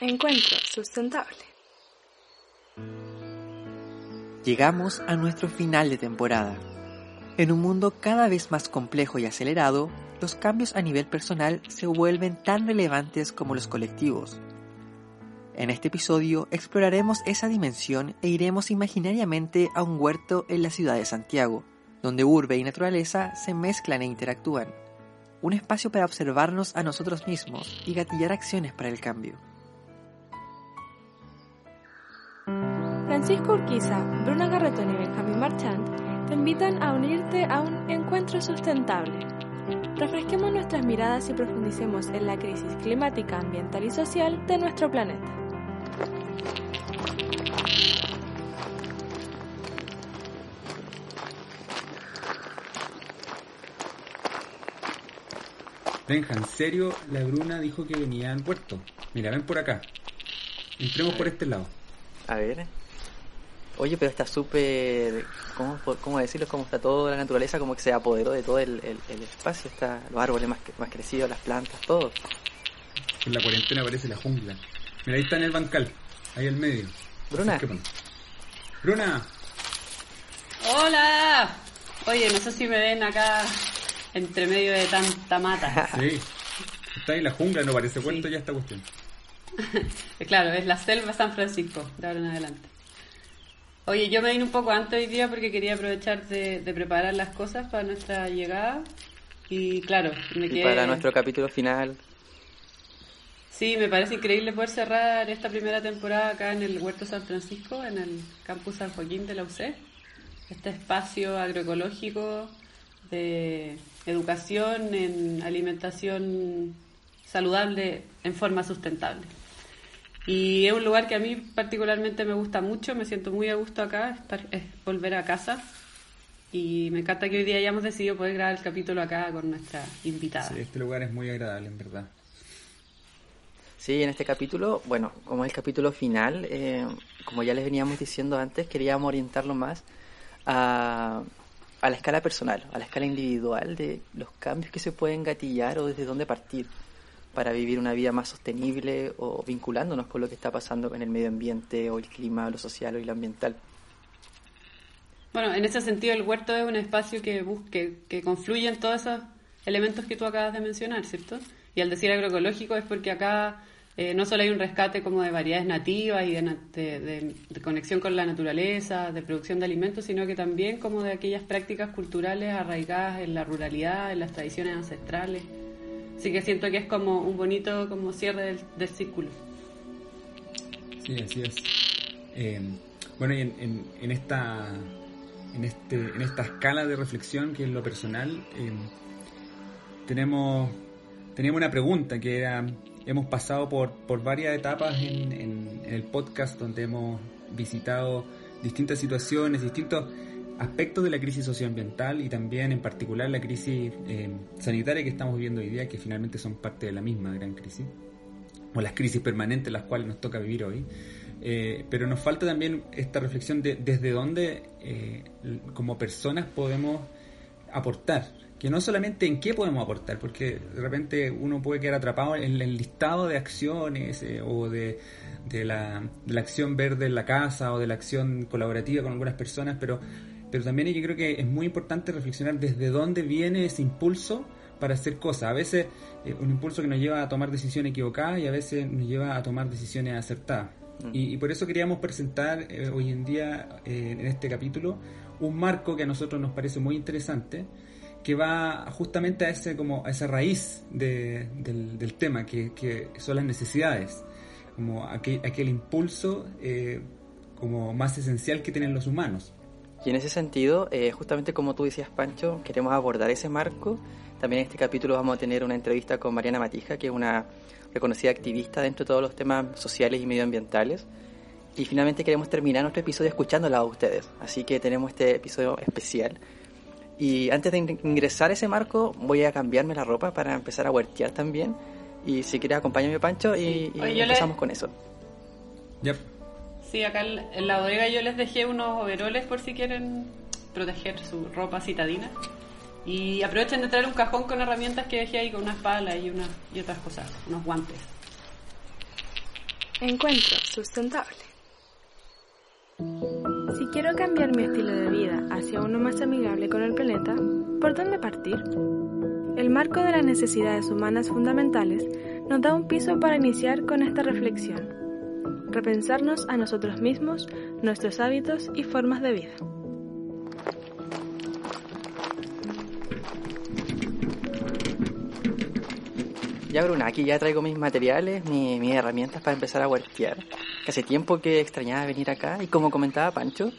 Encuentro sustentable. Llegamos a nuestro final de temporada. En un mundo cada vez más complejo y acelerado, los cambios a nivel personal se vuelven tan relevantes como los colectivos. En este episodio exploraremos esa dimensión e iremos imaginariamente a un huerto en la ciudad de Santiago, donde urbe y naturaleza se mezclan e interactúan. Un espacio para observarnos a nosotros mismos y gatillar acciones para el cambio. Francisco Urquiza, Bruna Garretón y Benjamín Marchand te invitan a unirte a un encuentro sustentable. Refresquemos nuestras miradas y profundicemos en la crisis climática, ambiental y social de nuestro planeta. Benja, en serio, la Bruna dijo que venía al puerto. Mira, ven por acá. Entremos por este lado. A ver. Oye, pero está súper. ¿cómo, ¿Cómo decirlo? Como está toda la naturaleza, como que se apoderó de todo el, el, espacio. Está los árboles más, más crecidos, las plantas, todo. En la cuarentena parece la jungla. Mira, ahí está en el bancal, ahí al medio. Bruna. Bruna. Hola. Oye, no sé si me ven acá entre medio de tanta mata. Sí. Está ahí la jungla, no parece cuento ya esta cuestión. claro, es la selva San Francisco, de ahora en adelante. Oye, yo me vine un poco antes hoy día porque quería aprovechar de, preparar las cosas para nuestra llegada. Y claro, me quedé... Y para nuestro capítulo final. Sí, me parece increíble poder cerrar esta primera temporada acá en el Huerto San Francisco, en el campus San Joaquín de la UC. Este espacio agroecológico de educación en alimentación saludable en forma sustentable. Y es un lugar que a mí particularmente me gusta mucho, me siento muy a gusto acá, estar, es volver a casa. Y me encanta que hoy día hayamos decidido poder grabar el capítulo acá con nuestra invitada. Sí, este lugar es muy agradable, en verdad. Sí, en este capítulo, bueno, como es el capítulo final, eh, como ya les veníamos diciendo antes, queríamos orientarlo más a, a la escala personal, a la escala individual de los cambios que se pueden gatillar o desde dónde partir para vivir una vida más sostenible o vinculándonos con lo que está pasando en el medio ambiente o el clima, lo social o lo ambiental. Bueno, en ese sentido el huerto es un espacio que busque, que confluye en todos esos elementos que tú acabas de mencionar, ¿cierto? Y al decir agroecológico es porque acá eh, no solo hay un rescate como de variedades nativas y de, conexión con la naturaleza, de producción de alimentos, sino que también como de aquellas prácticas culturales arraigadas en la ruralidad, en las tradiciones ancestrales. Así que siento que es como un bonito como cierre del, círculo. Sí, así es. Eh, bueno, y en, esta en, este, en esta escala de reflexión que es lo personal, eh, tenemos, una pregunta que era hemos pasado por, por varias etapas en, en, el podcast donde hemos visitado distintas situaciones, distintos aspectos de la crisis socioambiental y también en particular la crisis eh, sanitaria que estamos viviendo hoy día, que finalmente son parte de la misma gran crisis, o las crisis permanentes las cuales nos toca vivir hoy. Eh, pero nos falta también esta reflexión de desde dónde eh, como personas podemos aportar que no solamente en qué podemos aportar, porque de repente uno puede quedar atrapado en el listado de acciones o de, de, la, acción verde en la casa o de la acción colaborativa con algunas personas, pero, pero también yo creo que es muy importante reflexionar desde dónde viene ese impulso para hacer cosas. A veces eh, un impulso que nos lleva a tomar decisiones equivocadas y a veces nos lleva a tomar decisiones acertadas. Mm. Y, por eso queríamos presentar eh, hoy en día en este capítulo un marco que a nosotros nos parece muy interesante que va justamente a ese como a esa raíz del, tema que, son las necesidades como aquel, aquel impulso eh, como más esencial que tienen los humanos y en ese sentido eh, justamente como tú decías Pancho queremos abordar ese marco también en este capítulo vamos a tener una entrevista con Mariana Matija que es una reconocida activista dentro de todos los temas sociales y medioambientales y finalmente queremos terminar nuestro episodio escuchándola a ustedes así que tenemos este episodio especial y antes de ingresar a ese marco, voy a cambiarme la ropa para empezar a huertear también. Y si quieres, acompáñame, Pancho, y, empezamos con eso. Yep. Sí, acá en la bodega yo les dejé unos overoles por si quieren proteger su ropa citadina. Y aprovechen de traer un cajón con herramientas que dejé ahí, con unas palas y, unas, y otras cosas, unos guantes. Encuentro sustentable. Si quiero cambiar mi estilo de vida hacia uno más amigable con el planeta, ¿por dónde partir? El marco de las necesidades humanas fundamentales nos da un piso para iniciar con esta reflexión. Repensarnos a nosotros mismos, nuestros hábitos y formas de vida. Ya, Bruna, aquí ya traigo mis materiales, mis herramientas para empezar a huertear. Hace tiempo que extrañaba venir acá y como comentaba Pancho,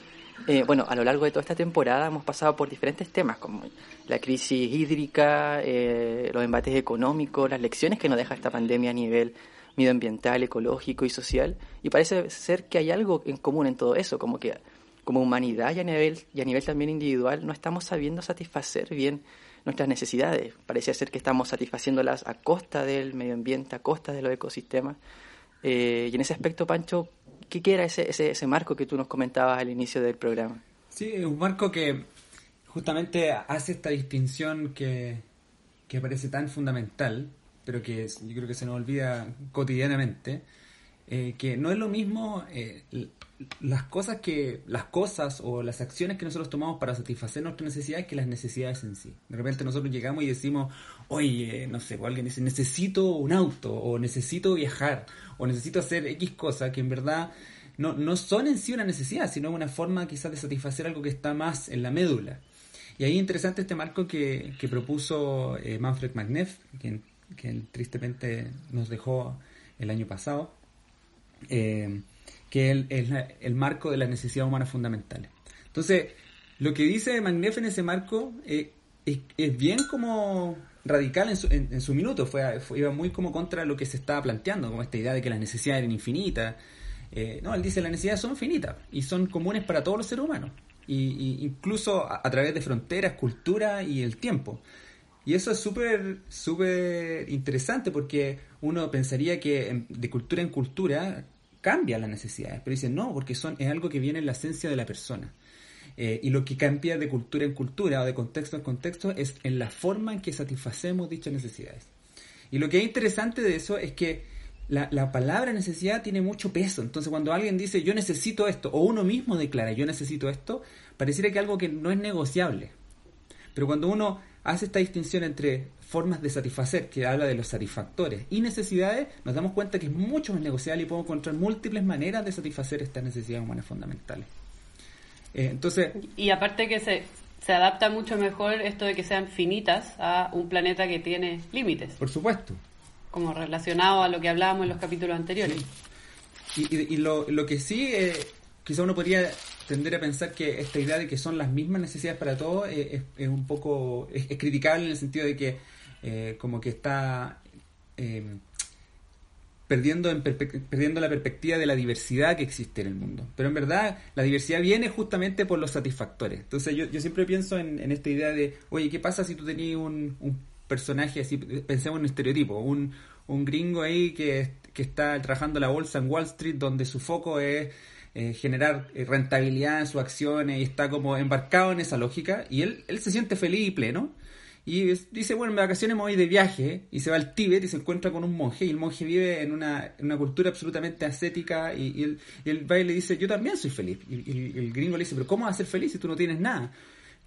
eh, bueno, a lo largo de toda esta temporada hemos pasado por diferentes temas como la crisis hídrica, eh, los embates económicos, las lecciones que nos deja esta pandemia a nivel medioambiental, ecológico y social. Y parece ser que hay algo en común en todo eso, como que como humanidad y a nivel, y a nivel también individual no estamos sabiendo satisfacer bien nuestras necesidades. Parece ser que estamos satisfaciéndolas a costa del medio ambiente, a costa de los ecosistemas. Eh, y en ese aspecto, Pancho, ¿qué era ese, ese, ese marco que tú nos comentabas al inicio del programa? Sí, un marco que justamente hace esta distinción que, que parece tan fundamental, pero que yo creo que se nos olvida cotidianamente, eh, que no es lo mismo eh, las cosas que las cosas o las acciones que nosotros tomamos para satisfacer nuestras necesidades que las necesidades en sí. De repente nosotros llegamos y decimos, oye, no sé, o alguien dice, necesito un auto, o necesito viajar, o necesito hacer X cosas que en verdad no, no son en sí una necesidad, sino una forma quizás de satisfacer algo que está más en la médula. Y ahí interesante este marco que, que propuso eh, Manfred Magneff, quien, quien tristemente nos dejó el año pasado. Eh, que es el, marco de las necesidades humanas fundamentales. Entonces, lo que dice Magneff en ese marco eh, es, bien como radical en su, en, su minuto, fue, iba muy como contra lo que se estaba planteando, como esta idea de que las necesidades eran infinitas. Eh, no, él dice las necesidades son finitas y son comunes para todos los seres humanos, y, incluso a, través de fronteras, cultura y el tiempo. Y eso es súper, súper interesante porque uno pensaría que de cultura en cultura cambia las necesidades, pero dicen no, porque son, es algo que viene en la esencia de la persona. Eh, y lo que cambia de cultura en cultura o de contexto en contexto es en la forma en que satisfacemos dichas necesidades. Y lo que es interesante de eso es que la, la, palabra necesidad tiene mucho peso. Entonces cuando alguien dice yo necesito esto, o uno mismo declara yo necesito esto, pareciera que algo que no es negociable. Pero cuando uno hace esta distinción entre formas de satisfacer, que habla de los satisfactores, y necesidades, nos damos cuenta que es mucho más negociable y podemos encontrar múltiples maneras de satisfacer estas necesidades humanas fundamentales. Eh, entonces, y aparte que se, se adapta mucho mejor esto de que sean finitas a un planeta que tiene límites. Por supuesto. Como relacionado a lo que hablábamos en los capítulos anteriores. Y, lo, lo, que sí, eh, quizá uno podría tender a pensar que esta idea de que son las mismas necesidades para todos eh, es, un poco es, criticable en el sentido de que eh, como que está eh, perdiendo, perdiendo la perspectiva de la diversidad que existe en el mundo. Pero en verdad la diversidad viene justamente por los satisfactores. Entonces yo, yo siempre pienso en, esta idea de, oye, ¿qué pasa si tú tenías un, personaje así, pensemos en un estereotipo, un, un gringo ahí que está trabajando la bolsa en Wall Street donde su foco es eh, generar rentabilidad en sus acciones y está como embarcado en esa lógica y él, él se siente feliz y pleno y dice, bueno, en vacaciones me voy de viaje y se va al Tíbet y se encuentra con un monje y el monje vive en una, una cultura absolutamente ascética y, y, él, y el le dice, yo también soy feliz. Y, y, el gringo le dice, pero ¿cómo vas a ser feliz si tú no tienes nada?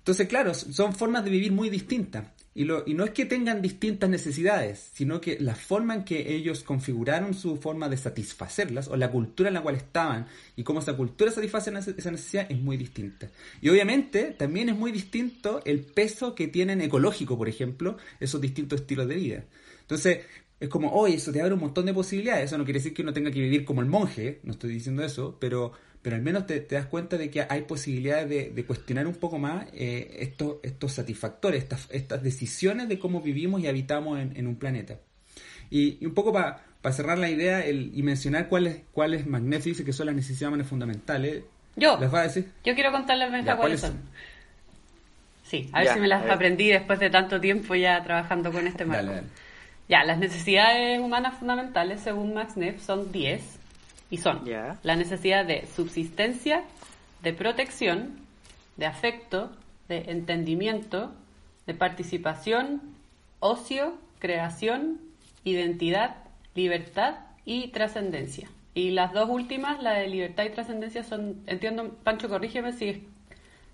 Entonces, claro, son formas de vivir muy distintas. Y, lo, y no es que tengan distintas necesidades, sino que la forma en que ellos configuraron su forma de satisfacerlas, o la cultura en la cual estaban, y cómo esa cultura satisface esa necesidad, es muy distinta. Y obviamente también es muy distinto el peso que tienen ecológico, por ejemplo, esos distintos estilos de vida. Entonces, es como, oye, eso te abre un montón de posibilidades. Eso no quiere decir que uno tenga que vivir como el monje, no estoy diciendo eso, pero pero al menos te, das cuenta de que hay posibilidades de, cuestionar un poco más eh, estos, estos satisfactores, estas, estas decisiones de cómo vivimos y habitamos en, un planeta. Y, un poco para cerrar la idea y mencionar cuáles cuáles Magneto dice que son las necesidades fundamentales. Yo. ¿Las va a decir? Yo quiero contarles cuáles son. Sí, a ver si me las aprendí después de tanto tiempo ya trabajando con este marco. Ya, las necesidades humanas fundamentales, según Max Neff, son 10 y son la necesidad de subsistencia, de protección, de afecto, de entendimiento, de participación, ocio, creación, identidad, libertad y trascendencia. Y las dos últimas, la de libertad y trascendencia, son, entiendo, Pancho, corrígeme si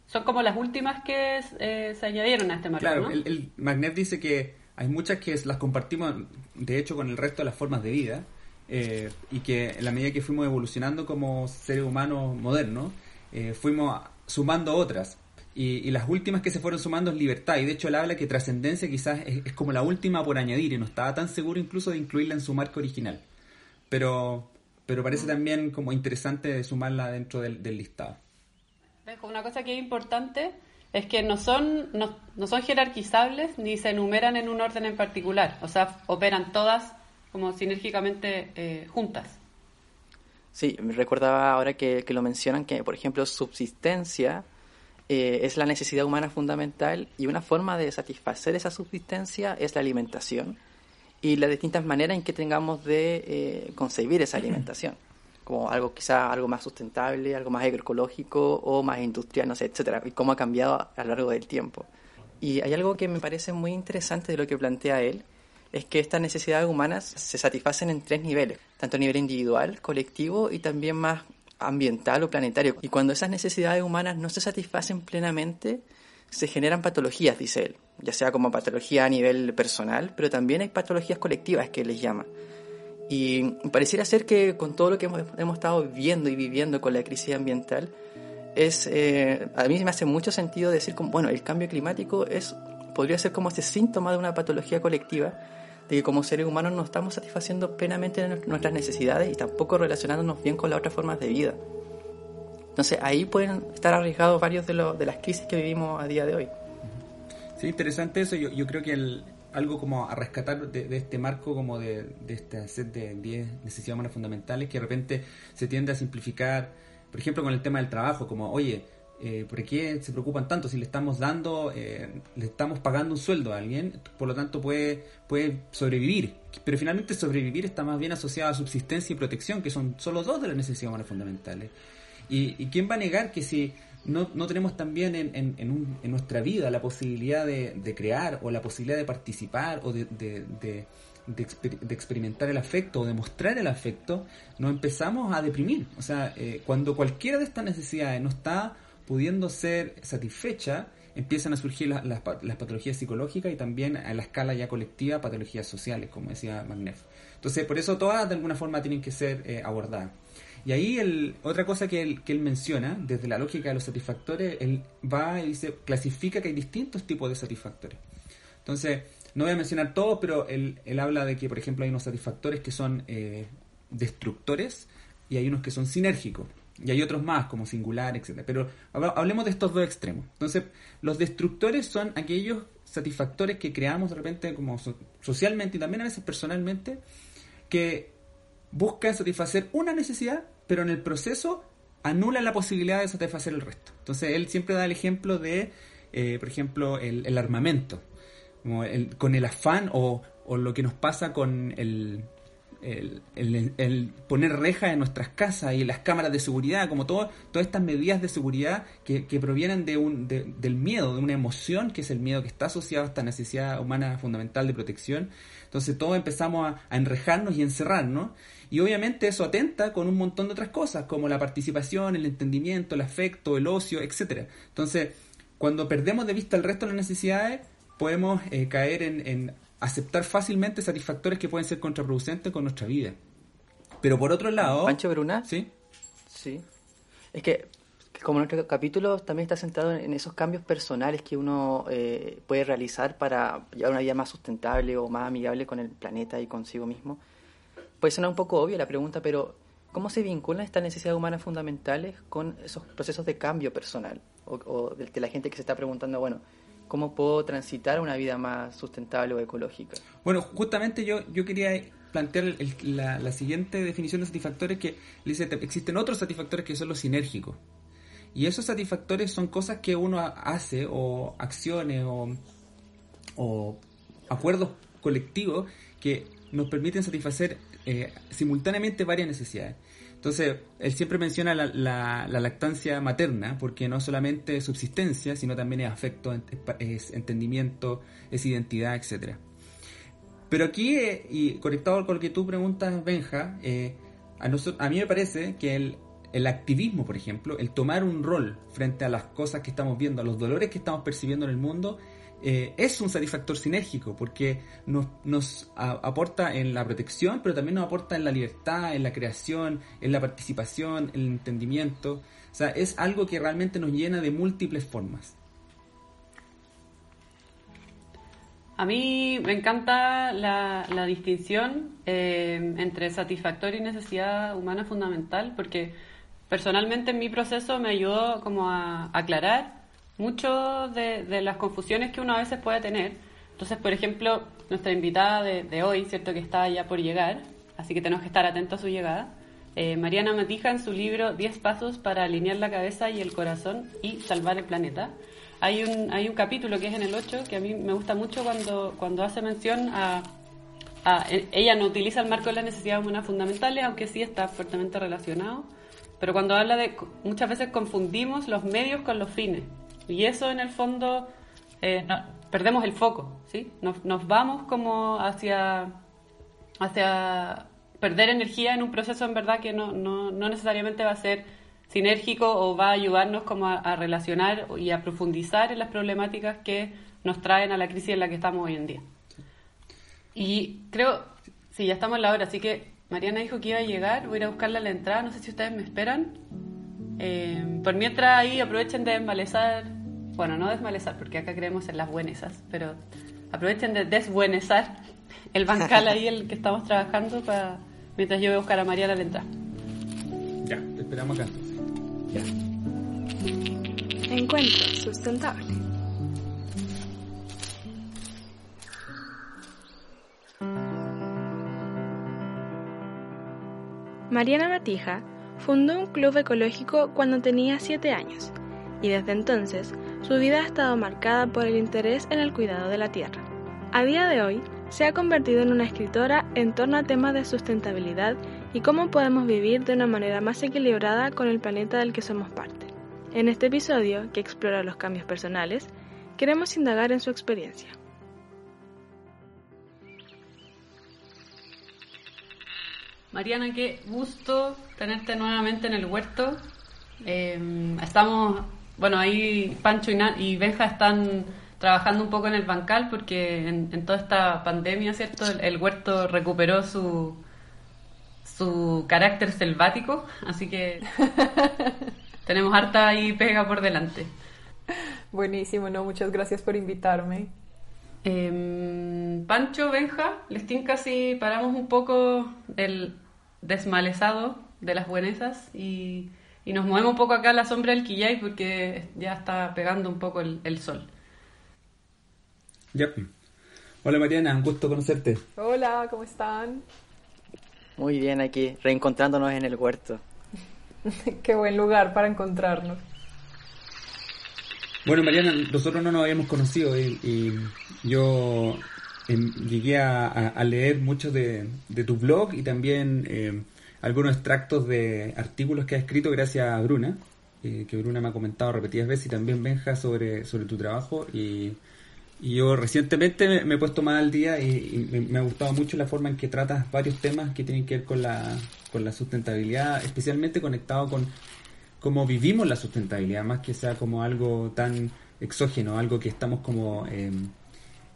son como las últimas que eh, se añadieron a este marco. Claro, el, el Magnet dice que hay muchas que las compartimos, de hecho, con el resto de las formas de vida, eh, y que en la medida que fuimos evolucionando como seres humanos modernos, eh, fuimos sumando otras. Y, las últimas que se fueron sumando es libertad. Y de hecho él habla que trascendencia quizás es, como la última por añadir y no estaba tan seguro incluso de incluirla en su marco original. Pero, pero parece también como interesante sumarla dentro del, listado. Una cosa que es importante es que no son, no, no, son jerarquizables ni se enumeran en un orden en particular. O sea, operan todas como sinérgicamente eh, juntas. Sí, me recordaba ahora que, que, lo mencionan que, por ejemplo, subsistencia eh, es la necesidad humana fundamental y una forma de satisfacer esa subsistencia es la alimentación y las distintas maneras en que tengamos de eh, concebir esa alimentación, como algo quizá algo más sustentable, algo más agroecológico o más industrial, no sé, etcétera, y cómo ha cambiado a lo largo del tiempo. Y hay algo que me parece muy interesante de lo que plantea él, es que estas necesidades humanas se satisfacen en tres niveles, tanto a nivel individual, colectivo y también más ambiental o planetario. Y cuando esas necesidades humanas no se satisfacen plenamente, se generan patologías, dice él, ya sea como patología a nivel personal, pero también hay patologías colectivas que les llama. Y pareciera ser que con todo lo que hemos, estado viviendo y viviendo con la crisis ambiental, es, eh, a mí me hace mucho sentido decir, como, bueno, el cambio climático es, podría ser como este síntoma de una patología colectiva de que como seres humanos no estamos satisfaciendo plenamente nuestras necesidades y tampoco relacionándonos bien con las otras formas de vida. Entonces ahí pueden estar arriesgados varios de, de las crisis que vivimos a día de hoy. Sí, interesante eso. Yo, yo creo que el, algo como a rescatar de, este marco como de, de esta set de 10 necesidades humanas fundamentales que de repente se tiende a simplificar, por ejemplo, con el tema del trabajo, como, oye, eh, ¿por qué se preocupan tanto? Si le estamos dando, eh, le estamos pagando un sueldo a alguien, por lo tanto puede, puede sobrevivir. Pero finalmente sobrevivir está más bien asociado a subsistencia y protección, que son solo dos de las necesidades humanas fundamentales. ¿Y, quién va a negar que si no, no tenemos también en, en, nuestra vida la posibilidad de, de, crear o la posibilidad de participar o de, de, de de, experimentar el afecto o de mostrar el afecto, nos empezamos a deprimir. O sea, eh, cuando cualquiera de estas necesidades no está pudiendo ser satisfecha, empiezan a surgir las, patologías psicológicas y también a la escala ya colectiva patologías sociales, como decía Magnef. Entonces, por eso todas de alguna forma tienen que ser eh, abordadas. Y ahí otra cosa que él, menciona, desde la lógica de los satisfactores, él va y dice, clasifica que hay distintos tipos de satisfactores. Entonces, no voy a mencionar todos, pero él, él habla de que, por ejemplo, hay unos satisfactores que son eh, destructores y hay unos que son sinérgicos. Y hay otros más, como singular, etc. Pero hablemos de estos dos extremos. Entonces, los destructores son aquellos satisfactores que creamos de repente como socialmente y también a veces personalmente, que buscan satisfacer una necesidad, pero en el proceso anulan la posibilidad de satisfacer el resto. Entonces, él siempre da el ejemplo de, eh, por ejemplo, el, armamento, con el afán o, o lo que nos pasa con el, el, poner rejas en nuestras casas y las cámaras de seguridad, como todo, todas estas medidas de seguridad que, provienen de un, del miedo, de una emoción que es el miedo que está asociado a esta necesidad humana fundamental de protección. Entonces todos empezamos a, enrejarnos y encerrarnos. Y obviamente eso atenta con un montón de otras cosas, como la participación, el entendimiento, el afecto, el ocio, etcétera. Entonces, cuando perdemos de vista el resto de las necesidades, podemos eh, caer en aceptar fácilmente satisfactores que pueden ser contraproducentes con nuestra vida. Pero por otro lado... Pancho Bruna. Sí. Sí. Es que como nuestro capítulo también está centrado en esos cambios personales que uno eh, puede realizar para llevar una vida más sustentable o más amigable con el planeta y consigo mismo, puede sonar un poco obvio la pregunta, pero ¿cómo se vinculan estas necesidades humanas fundamentales con esos procesos de cambio personal? O, o de la gente que se está preguntando, bueno, ¿Cómo puedo transitar una vida más sustentable o ecológica? Bueno, justamente yo, yo quería plantear la, siguiente definición de satisfactores que dice existen otros satisfactores que son los sinérgicos. Y esos satisfactores son cosas que uno hace o acciones o, o acuerdos colectivos que nos permiten satisfacer eh, simultáneamente varias necesidades. Entonces, él siempre menciona la, lactancia materna, porque no solamente es subsistencia, sino también es afecto, es entendimiento, es identidad, etc. Pero aquí, eh, y conectado con lo que tú preguntas, Benja, eh, a, nosotros, a mí me parece que el, el activismo, por ejemplo, el tomar un rol frente a las cosas que estamos viendo, a los dolores que estamos percibiendo en el mundo, eh, es un satisfactor sinérgico porque nos, nos aporta en la protección, pero también nos aporta en la libertad, en la creación, en la participación, en el entendimiento. O sea, es algo que realmente nos llena de múltiples formas. A mí me encanta la, distinción eh, entre satisfactorio y necesidad humana fundamental, porque personalmente en mi proceso me ayudó como a aclarar mucho de, las confusiones que uno a veces puede tener. Entonces, por ejemplo, nuestra invitada de, hoy, ¿cierto? Que está ya por llegar, así que tenemos que estar atentos a su llegada. Eh, Mariana Matija en su libro 10 pasos para alinear la cabeza y el corazón y salvar el planeta. Hay un, capítulo que es en el 8 que a mí me gusta mucho cuando, cuando hace mención a, a, Ella no utiliza el marco de las necesidades humanas fundamentales, aunque sí está fuertemente relacionado. Pero cuando habla de... Muchas veces confundimos los medios con los fines. Y eso en el fondo eh, perdemos el foco, ¿sí? Nos, nos, vamos como hacia, hacia perder energía en un proceso en verdad que no, no, no necesariamente va a ser sinérgico o va a ayudarnos como a, relacionar y a profundizar en las problemáticas que nos traen a la crisis en la que estamos hoy en día. Y creo, sí, ya estamos en la hora, así que Mariana dijo que iba a llegar, voy a ir a buscarla a la entrada, no sé si ustedes me esperan. Eh, por mientras ahí aprovechen de desmalezar bueno, no desmalezar, porque acá creemos en las buenesas, pero aprovechen de desbuenezar el bancal ahí, el que estamos trabajando, para mientras yo voy a buscar a Mariana al entrar. Ya, te esperamos acá Ya. Encuentro sustentable. Mariana Matija fundó un club ecológico cuando tenía 7 años y desde entonces su vida ha estado marcada por el interés en el cuidado de la tierra. A día de hoy, se ha convertido en una escritora en torno a temas de sustentabilidad y cómo podemos vivir de una manera más equilibrada con el planeta del que somos parte. En este episodio, que explora los cambios personales, queremos indagar en su experiencia. Mariana, qué gusto tenerte nuevamente en el huerto. Eh, estamos bueno, ahí Pancho y, Benja están trabajando un poco en el bancal porque en, toda esta pandemia, ¿cierto? El, huerto recuperó su, su carácter selvático, así que tenemos harta ahí pega por delante. Buenísimo, no, muchas gracias por invitarme. Em, Pancho, Benja, les tinca si paramos un poco el desmalezado de las buenesas y y nos movemos un poco acá a la sombra del Quillay porque ya está pegando un poco el, sol. Ya. Hola Mariana, un gusto conocerte. Hola, ¿cómo están? Muy bien aquí, reencontrándonos en el huerto. Qué buen lugar para encontrarnos. Bueno, Mariana, nosotros no nos habíamos conocido y, yo em, llegué a, leer mucho de, tu blog y también em, algunos extractos de artículos que ha escrito gracias a Bruna, eh, que Bruna me ha comentado repetidas veces y también Benja sobre, sobre tu trabajo. Y, yo recientemente me, he puesto más al día y, me, ha gustado mucho la forma en que tratas varios temas que tienen que ver con la, con la sustentabilidad, especialmente conectado con cómo vivimos la sustentabilidad, más que sea como algo tan exógeno, algo que estamos como... Eh,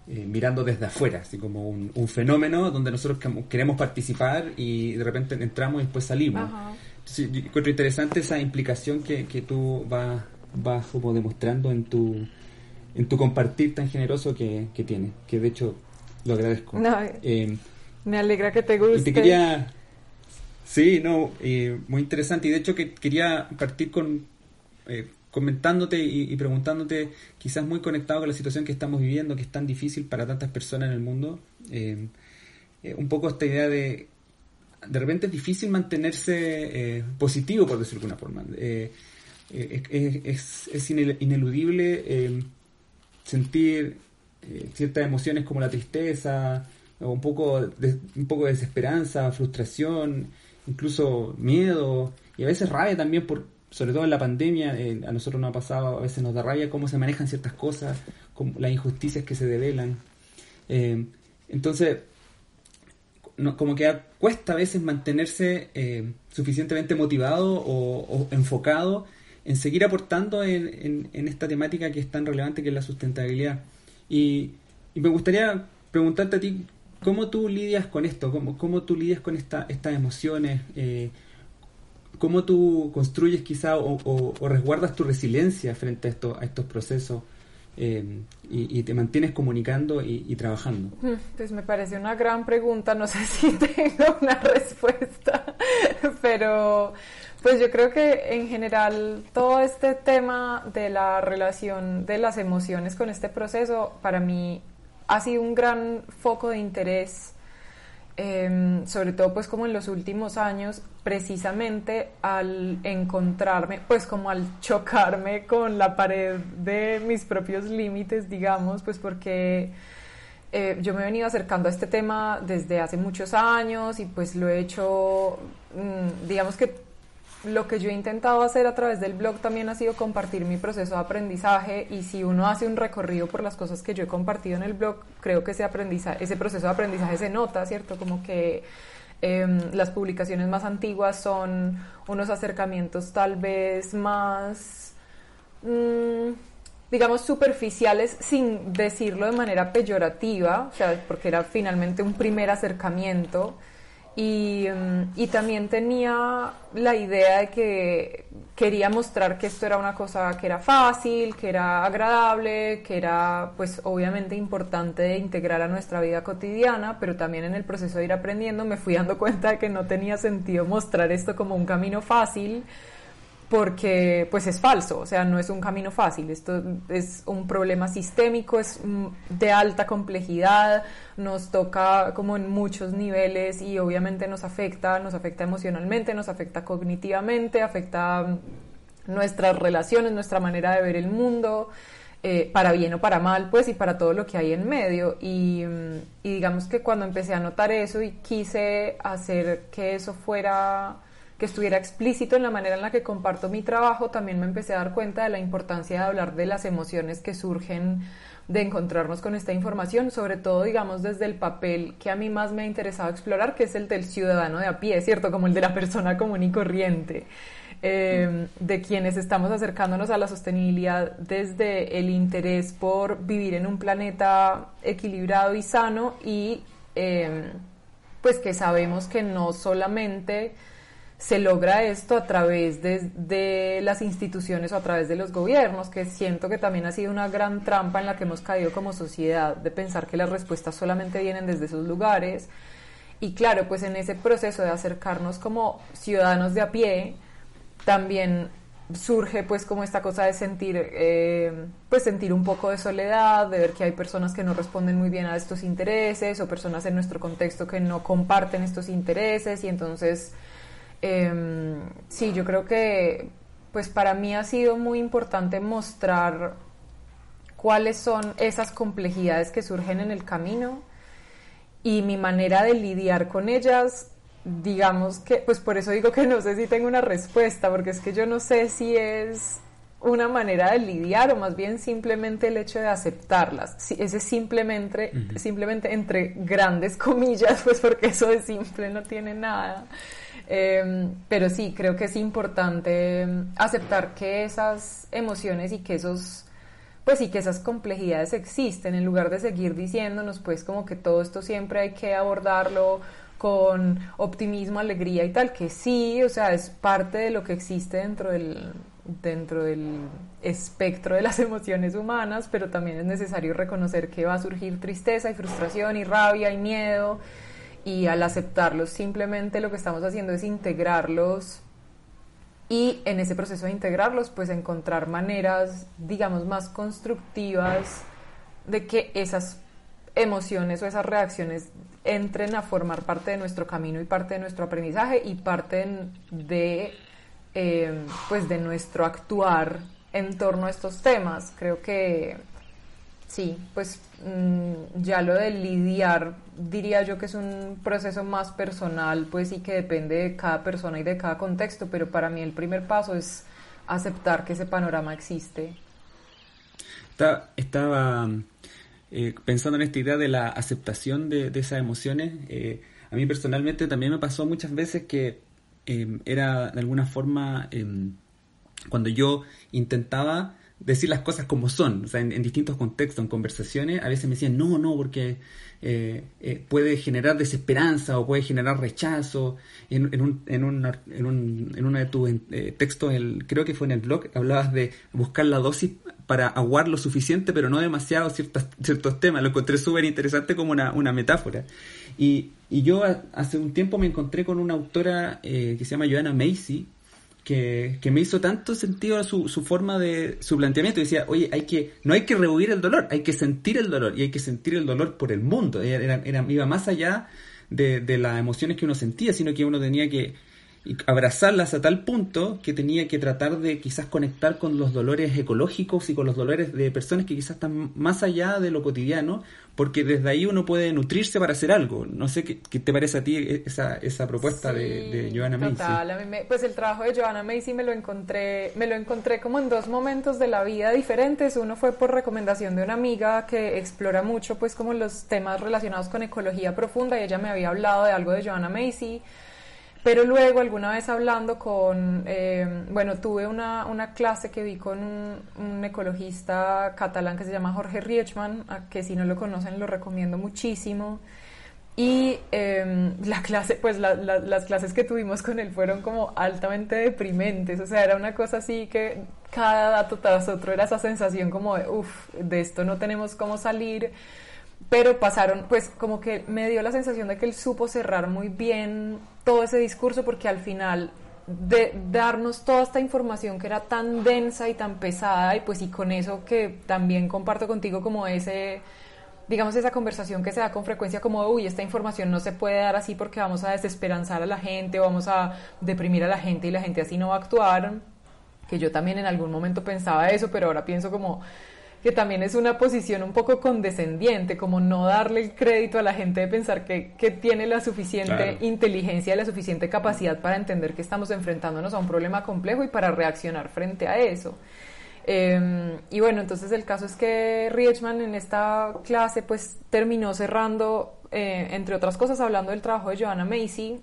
eh, mirando desde afuera, así como un, fenómeno donde nosotros queremos participar y de repente entramos y después salimos. Entonces, yo encuentro interesante esa implicación que, que tú vas, vas como demostrando en tu, en tu compartir tan generoso que, que tienes, que de hecho lo agradezco. Eh, me alegra que te guste. Y te quería... Sí, no, eh, muy interesante. Y de hecho que quería partir con comentándote y, preguntándote, quizás muy conectado con la situación que estamos viviendo, que es tan difícil para tantas personas en el mundo, eh, eh, un poco esta idea de, de repente es difícil mantenerse eh, positivo, por decirlo de alguna forma. es, es ineludible sentir ciertas emociones como la tristeza, o un poco, de, un poco de desesperanza, frustración, incluso miedo, y a veces rabia también por, sobre todo en la pandemia, eh, a nosotros nos ha pasado, a veces nos da rabia cómo se manejan ciertas cosas, como las injusticias que se develan. Eh, entonces, como que cuesta a veces mantenerse eh, suficientemente motivado o, enfocado en seguir aportando en, esta temática que es tan relevante que es la sustentabilidad. Y, me gustaría preguntarte a ti, ¿cómo tú lidias con esto? ¿Cómo, cómo tú lidias con esta, estas emociones? ¿Cómo tú construyes quizá o, resguardas tu resiliencia frente a, esto, a estos procesos? Eh, y, te mantienes comunicando y, trabajando? Mm, pues me parece una gran pregunta, no sé si tengo una respuesta, pero pues yo creo que en general todo este tema de la relación de las emociones con este proceso para mí ha sido un gran foco de interés Em, sobre todo pues como en los últimos años, precisamente al encontrarme, pues como al chocarme con la pared de mis propios límites, digamos, pues porque eh, yo me he venido acercando a este tema desde hace muchos años y pues lo he hecho, mm, digamos que lo que yo he intentado hacer a través del blog también ha sido compartir mi proceso de aprendizaje y si uno hace un recorrido por las cosas que yo he compartido en el blog, creo que ese, aprendizaje, ese proceso de aprendizaje se nota, ¿cierto? Como que em, las publicaciones más antiguas son unos acercamientos tal vez más, mm, digamos, superficiales sin decirlo de manera peyorativa, o sea, porque era finalmente un primer acercamiento y, mm, y, también tenía la idea de que quería mostrar que esto era una cosa que era fácil, que era agradable, que era pues obviamente importante de integrar a nuestra vida cotidiana, pero también en el proceso de ir aprendiendo me fui dando cuenta de que no tenía sentido mostrar esto como un camino fácil, porque pues es falso, o sea, no es un camino fácil, esto es un problema sistémico, es de alta complejidad, nos toca como en muchos niveles y obviamente nos afecta, nos afecta emocionalmente, nos afecta cognitivamente, afecta nuestras relaciones, nuestra manera de ver el mundo, eh, para bien o para mal, pues, y para todo lo que hay en medio. Y, y digamos que cuando empecé a notar eso y quise hacer que eso fuera que estuviera explícito en la manera en la que comparto mi trabajo, también me empecé a dar cuenta de la importancia de hablar de las emociones que surgen de encontrarnos con esta información, sobre todo, digamos, desde el papel que a mí más me ha interesado explorar, que es el del ciudadano de a pie, ¿cierto? Como el de la persona común y corriente, eh, de quienes estamos acercándonos a la sostenibilidad desde el interés por vivir en un planeta equilibrado y sano y eh, pues que sabemos que no solamente se logra esto a través de, las instituciones o a través de los gobiernos, que siento que también ha sido una gran trampa en la que hemos caído como sociedad de pensar que las respuestas solamente vienen desde esos lugares. Y claro, pues en ese proceso de acercarnos como ciudadanos de a pie, también surge pues como esta cosa de sentir eh, pues sentir un poco de soledad de ver que hay personas que no responden muy bien a estos intereses o personas en nuestro contexto que no comparten estos intereses y entonces eh, sí, yo creo que pues para mí ha sido muy importante mostrar cuáles son esas complejidades que surgen en el camino y mi manera de lidiar con ellas, digamos que, pues por eso digo que no sé si tengo una respuesta, porque es que yo no sé si es una manera de lidiar o más bien simplemente el hecho de aceptarlas. ese simplemente, simplemente entre grandes comillas, pues porque eso de simple no tiene nada. Em, pero sí, creo que es importante aceptar que esas emociones y que esos pues sí que esas complejidades existen. En lugar de seguir diciéndonos pues como que todo esto siempre hay que abordarlo con optimismo, alegría y tal, que sí, o sea, es parte de lo que existe dentro del, dentro del espectro de las emociones humanas, pero también es necesario reconocer que va a surgir tristeza y frustración y rabia y miedo y al aceptarlos simplemente lo que estamos haciendo es integrarlos y en ese proceso de integrarlos pues encontrar maneras digamos más constructivas de que esas emociones o esas reacciones entren a formar parte de nuestro camino y parte de nuestro aprendizaje y parte de eh, pues de nuestro actuar en torno a estos temas. Creo que Sí, pues mm, ya lo de lidiar diría yo que es un proceso más personal, pues y que depende de cada persona y de cada contexto, pero para mí el primer paso es aceptar que ese panorama existe. estaba eh, pensando en esta idea de la aceptación de, esas emociones. Eh, a mí personalmente también me pasó muchas veces que em, era de alguna forma em, cuando yo intentaba decir las cosas como son, o sea, en, distintos contextos, en conversaciones, a veces me decían, no, no, porque eh, eh, puede generar desesperanza o puede generar rechazo. En, en, un, en, un, en, un, en uno de tus eh, textos, el, creo que fue en el blog, hablabas de buscar la dosis para aguar lo suficiente, pero no demasiado ciertos, ciertos temas. Lo encontré súper interesante como una, una metáfora. Y, y, yo hace un tiempo me encontré con una autora que se llama Joanna Macy, que, me hizo tanto sentido su, su forma de su planteamiento. Decía, oye, hay que, no hay que rehuir el dolor, hay que sentir el dolor y hay que sentir el dolor por el mundo. Era, era, iba más allá de, de las emociones que uno sentía, sino que uno tenía que abrazarlas a tal punto que tenía que tratar de quizás conectar con los dolores ecológicos y con los dolores de personas que quizás están más allá de lo cotidiano porque desde ahí uno puede nutrirse para hacer algo. No sé qué, te parece a ti esa, esa propuesta de, de, Joanna total. A mí pues el trabajo de Joanna Macy me lo encontré, me lo encontré como en dos momentos de la vida diferentes. Uno fue por recomendación de una amiga que explora mucho pues como los temas relacionados con ecología profunda y ella me había hablado de algo de Joanna Macy pero luego, alguna vez hablando con, eh, bueno, tuve una, una, clase que vi con un, ecologista catalán que se llama Jorge Riechman, que si no lo conocen lo recomiendo muchísimo. Y em, la clase, pues las clases que tuvimos con él fueron como altamente deprimentes, o sea, era una cosa así que cada dato tras otro era esa sensación como de, uff, de esto no tenemos cómo salir pero pasaron, pues como que me dio la sensación de que él supo cerrar muy bien todo ese discurso porque al final de darnos toda esta información que era tan densa y tan pesada y pues y con eso que también comparto contigo como ese digamos esa conversación que se da con frecuencia como uy esta información no se puede dar así porque vamos a desesperanzar a la gente o vamos a deprimir a la gente y la gente así no va a actuar que yo también en algún momento pensaba eso pero ahora pienso como que también es una posición un poco condescendiente, como no darle el crédito a la gente de pensar que, que tiene la suficiente inteligencia y la suficiente capacidad para entender que estamos enfrentándonos a un problema complejo y para reaccionar frente a eso. Em, y bueno, entonces el caso es que Richman en esta clase pues terminó cerrando, eh, entre otras cosas, hablando del trabajo de Joanna Macy,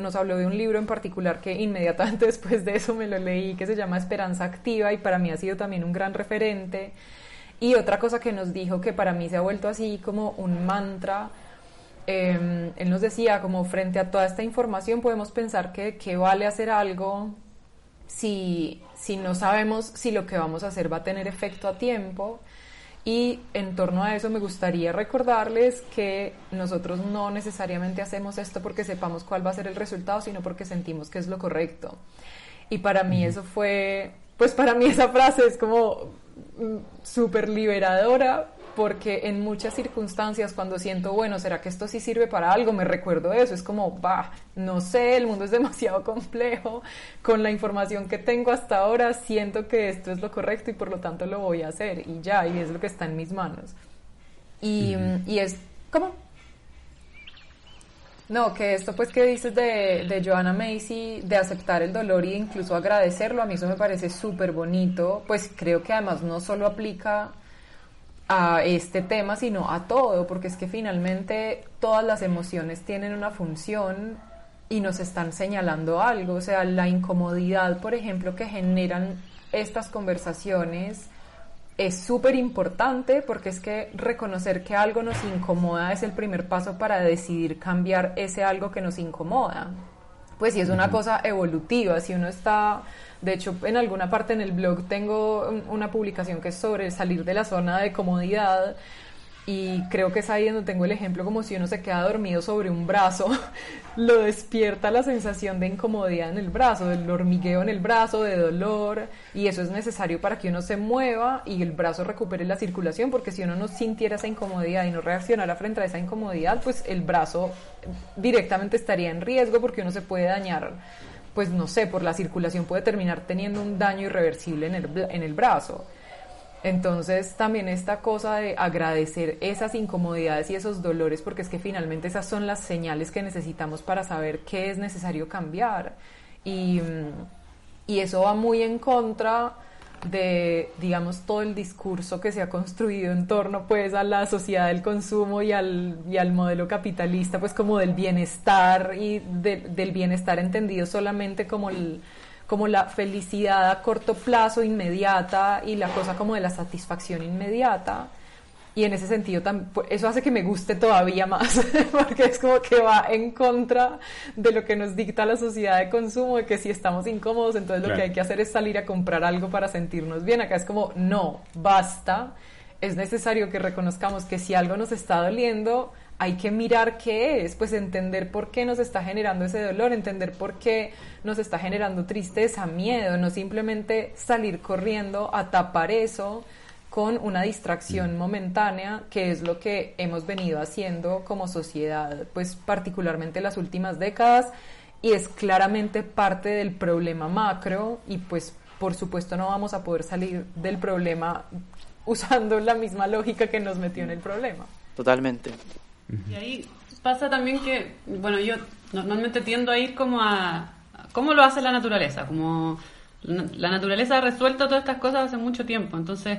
nos habló de un libro en particular que inmediatamente después de eso me lo leí, que se llama Esperanza Activa y para mí ha sido también un gran referente. Y otra cosa que nos dijo que para mí se ha vuelto así como un mantra, em, él nos decía como frente a toda esta información podemos pensar que, que vale hacer algo si, si no sabemos si lo que vamos a hacer va a tener efecto a tiempo. Y en torno a eso me gustaría recordarles que nosotros no necesariamente hacemos esto porque sepamos cuál va a ser el resultado, sino porque sentimos que es lo correcto. Y para mí eso fue, pues para mí esa frase es como súper liberadora porque en muchas circunstancias cuando siento, bueno, ¿será que esto sí sirve para algo? Me recuerdo eso, es como, va, no sé, el mundo es demasiado complejo, con la información que tengo hasta ahora siento que esto es lo correcto y por lo tanto lo voy a hacer y ya, y es lo que está en mis manos. Y, y es, ¿cómo? No, que esto pues que dices de, de Joanna Macy, de aceptar el dolor e incluso agradecerlo, a mí eso me parece súper bonito, pues creo que además no solo aplica a este tema, sino a todo, porque es que finalmente todas las emociones tienen una función y nos están señalando algo, o sea, la incomodidad, por ejemplo, que generan estas conversaciones es súper importante porque es que reconocer que algo nos incomoda es el primer paso para decidir cambiar ese algo que nos incomoda. Pues si es una cosa evolutiva, si uno está, de hecho en alguna parte en el blog tengo una publicación que es sobre salir de la zona de comodidad y creo que es ahí donde tengo el ejemplo como si uno se queda dormido sobre un brazo, lo despierta la sensación de incomodidad en el brazo, del hormigueo en el brazo, de dolor, y eso es necesario para que uno se mueva y el brazo recupere la circulación, porque si uno no sintiera esa incomodidad y no reaccionara frente a esa incomodidad, pues el brazo directamente estaría en riesgo porque uno se puede dañar, pues no sé, por la circulación puede terminar teniendo un daño irreversible en el, en el brazo. Entonces también esta cosa de agradecer esas incomodidades y esos dolores, porque es que finalmente esas son las señales que necesitamos para saber qué es necesario cambiar. Y, mm, y eso va muy en contra de, digamos, todo el discurso que se ha construido en torno, pues, a la sociedad del consumo y al, y al modelo capitalista, pues, como del bienestar y del bienestar entendido solamente como el, como la felicidad a corto plazo inmediata y la cosa como de la satisfacción inmediata. Y en ese sentido, pues, eso hace que me guste todavía más, porque es como que va en contra de lo que nos dicta la sociedad de consumo, de que si estamos incómodos, entonces lo que hay que hacer es salir a comprar algo para sentirnos bien. Acá es como, no, basta. Es necesario que reconozcamos que si algo nos está doliendo, hay que mirar qué es, pues entender por qué nos está generando ese dolor, entender por qué nos está generando tristeza, miedo, no simplemente salir corriendo a tapar eso con una distracción momentánea, que es lo que hemos venido haciendo como sociedad, pues particularmente las últimas décadas, y es claramente parte del problema macro, y pues por supuesto no vamos a poder salir del problema usando la misma lógica que nos metió en el problema. Totalmente. Y ahí pasa también que, bueno, yo normalmente tiendo a ir como a, cómo lo hace la naturaleza, como la naturaleza ha resuelto todas estas cosas hace mucho tiempo, entonces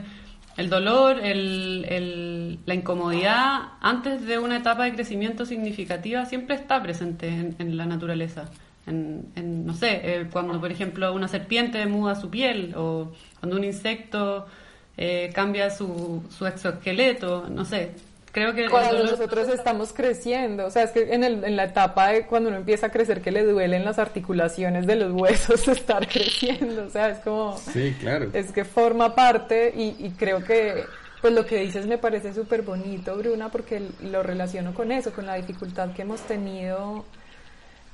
el dolor, el, la incomodidad antes de una etapa de crecimiento significativa siempre está presente en, la naturaleza. En, no sé, eh, cuando por ejemplo una serpiente muda su piel o cuando un insecto eh, cambia su, su exoesqueleto, no sé, Creo que cuando nosotros estamos creciendo, o sea, es que en, el, en la etapa de cuando uno empieza a crecer que le duelen las articulaciones de los huesos estar creciendo, o sea, es como... Sí, claro. Es que forma parte y, y creo que pues lo que dices me parece súper bonito, Bruna, porque lo relaciono con eso, con la dificultad que hemos tenido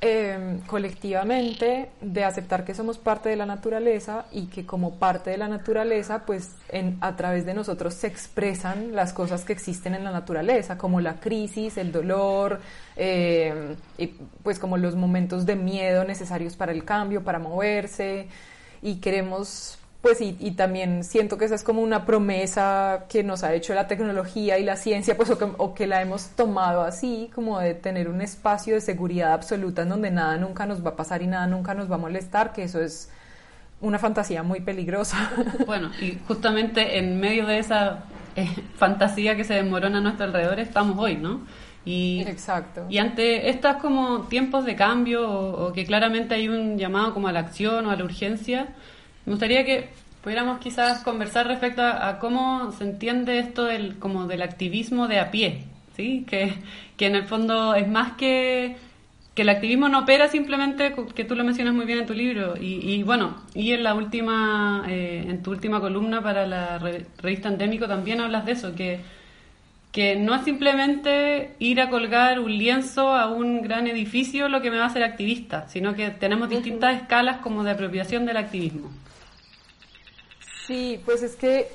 Em, colectivamente de aceptar que somos parte de la naturaleza y que como parte de la naturaleza, pues en, a través de nosotros se expresan las cosas que existen en la naturaleza, como la crisis, el dolor, em, y pues como los momentos de miedo necesarios para el cambio, para moverse, y queremos pues y, y, también siento que esa es como una promesa que nos ha hecho la tecnología y la ciencia, pues o que, la hemos tomado así, como de tener un espacio de seguridad absoluta en donde nada nunca nos va a pasar y nada nunca nos va a molestar, que eso es una fantasía muy peligrosa. Bueno, y justamente en medio de esa eh, fantasía que se desmorona a nuestro alrededor estamos hoy, ¿no? Y, Exacto. Y ante estas como tiempos de cambio o, o que claramente hay un llamado como a la acción o a la urgencia, me gustaría que pudiéramos quizás conversar respecto a, cómo se entiende esto del, como del activismo de a pie, ¿sí? Que, que en el fondo es más que que el activismo no opera simplemente, que tú lo mencionas muy bien en tu libro, y, bueno, y en la última, eh, en tu última columna para la revista Endémico también hablas de eso, que, que no es simplemente ir a colgar un lienzo a un gran edificio lo que me va a hacer activista, sino que tenemos distintas escalas como de apropiación del activismo. Sí, pues es que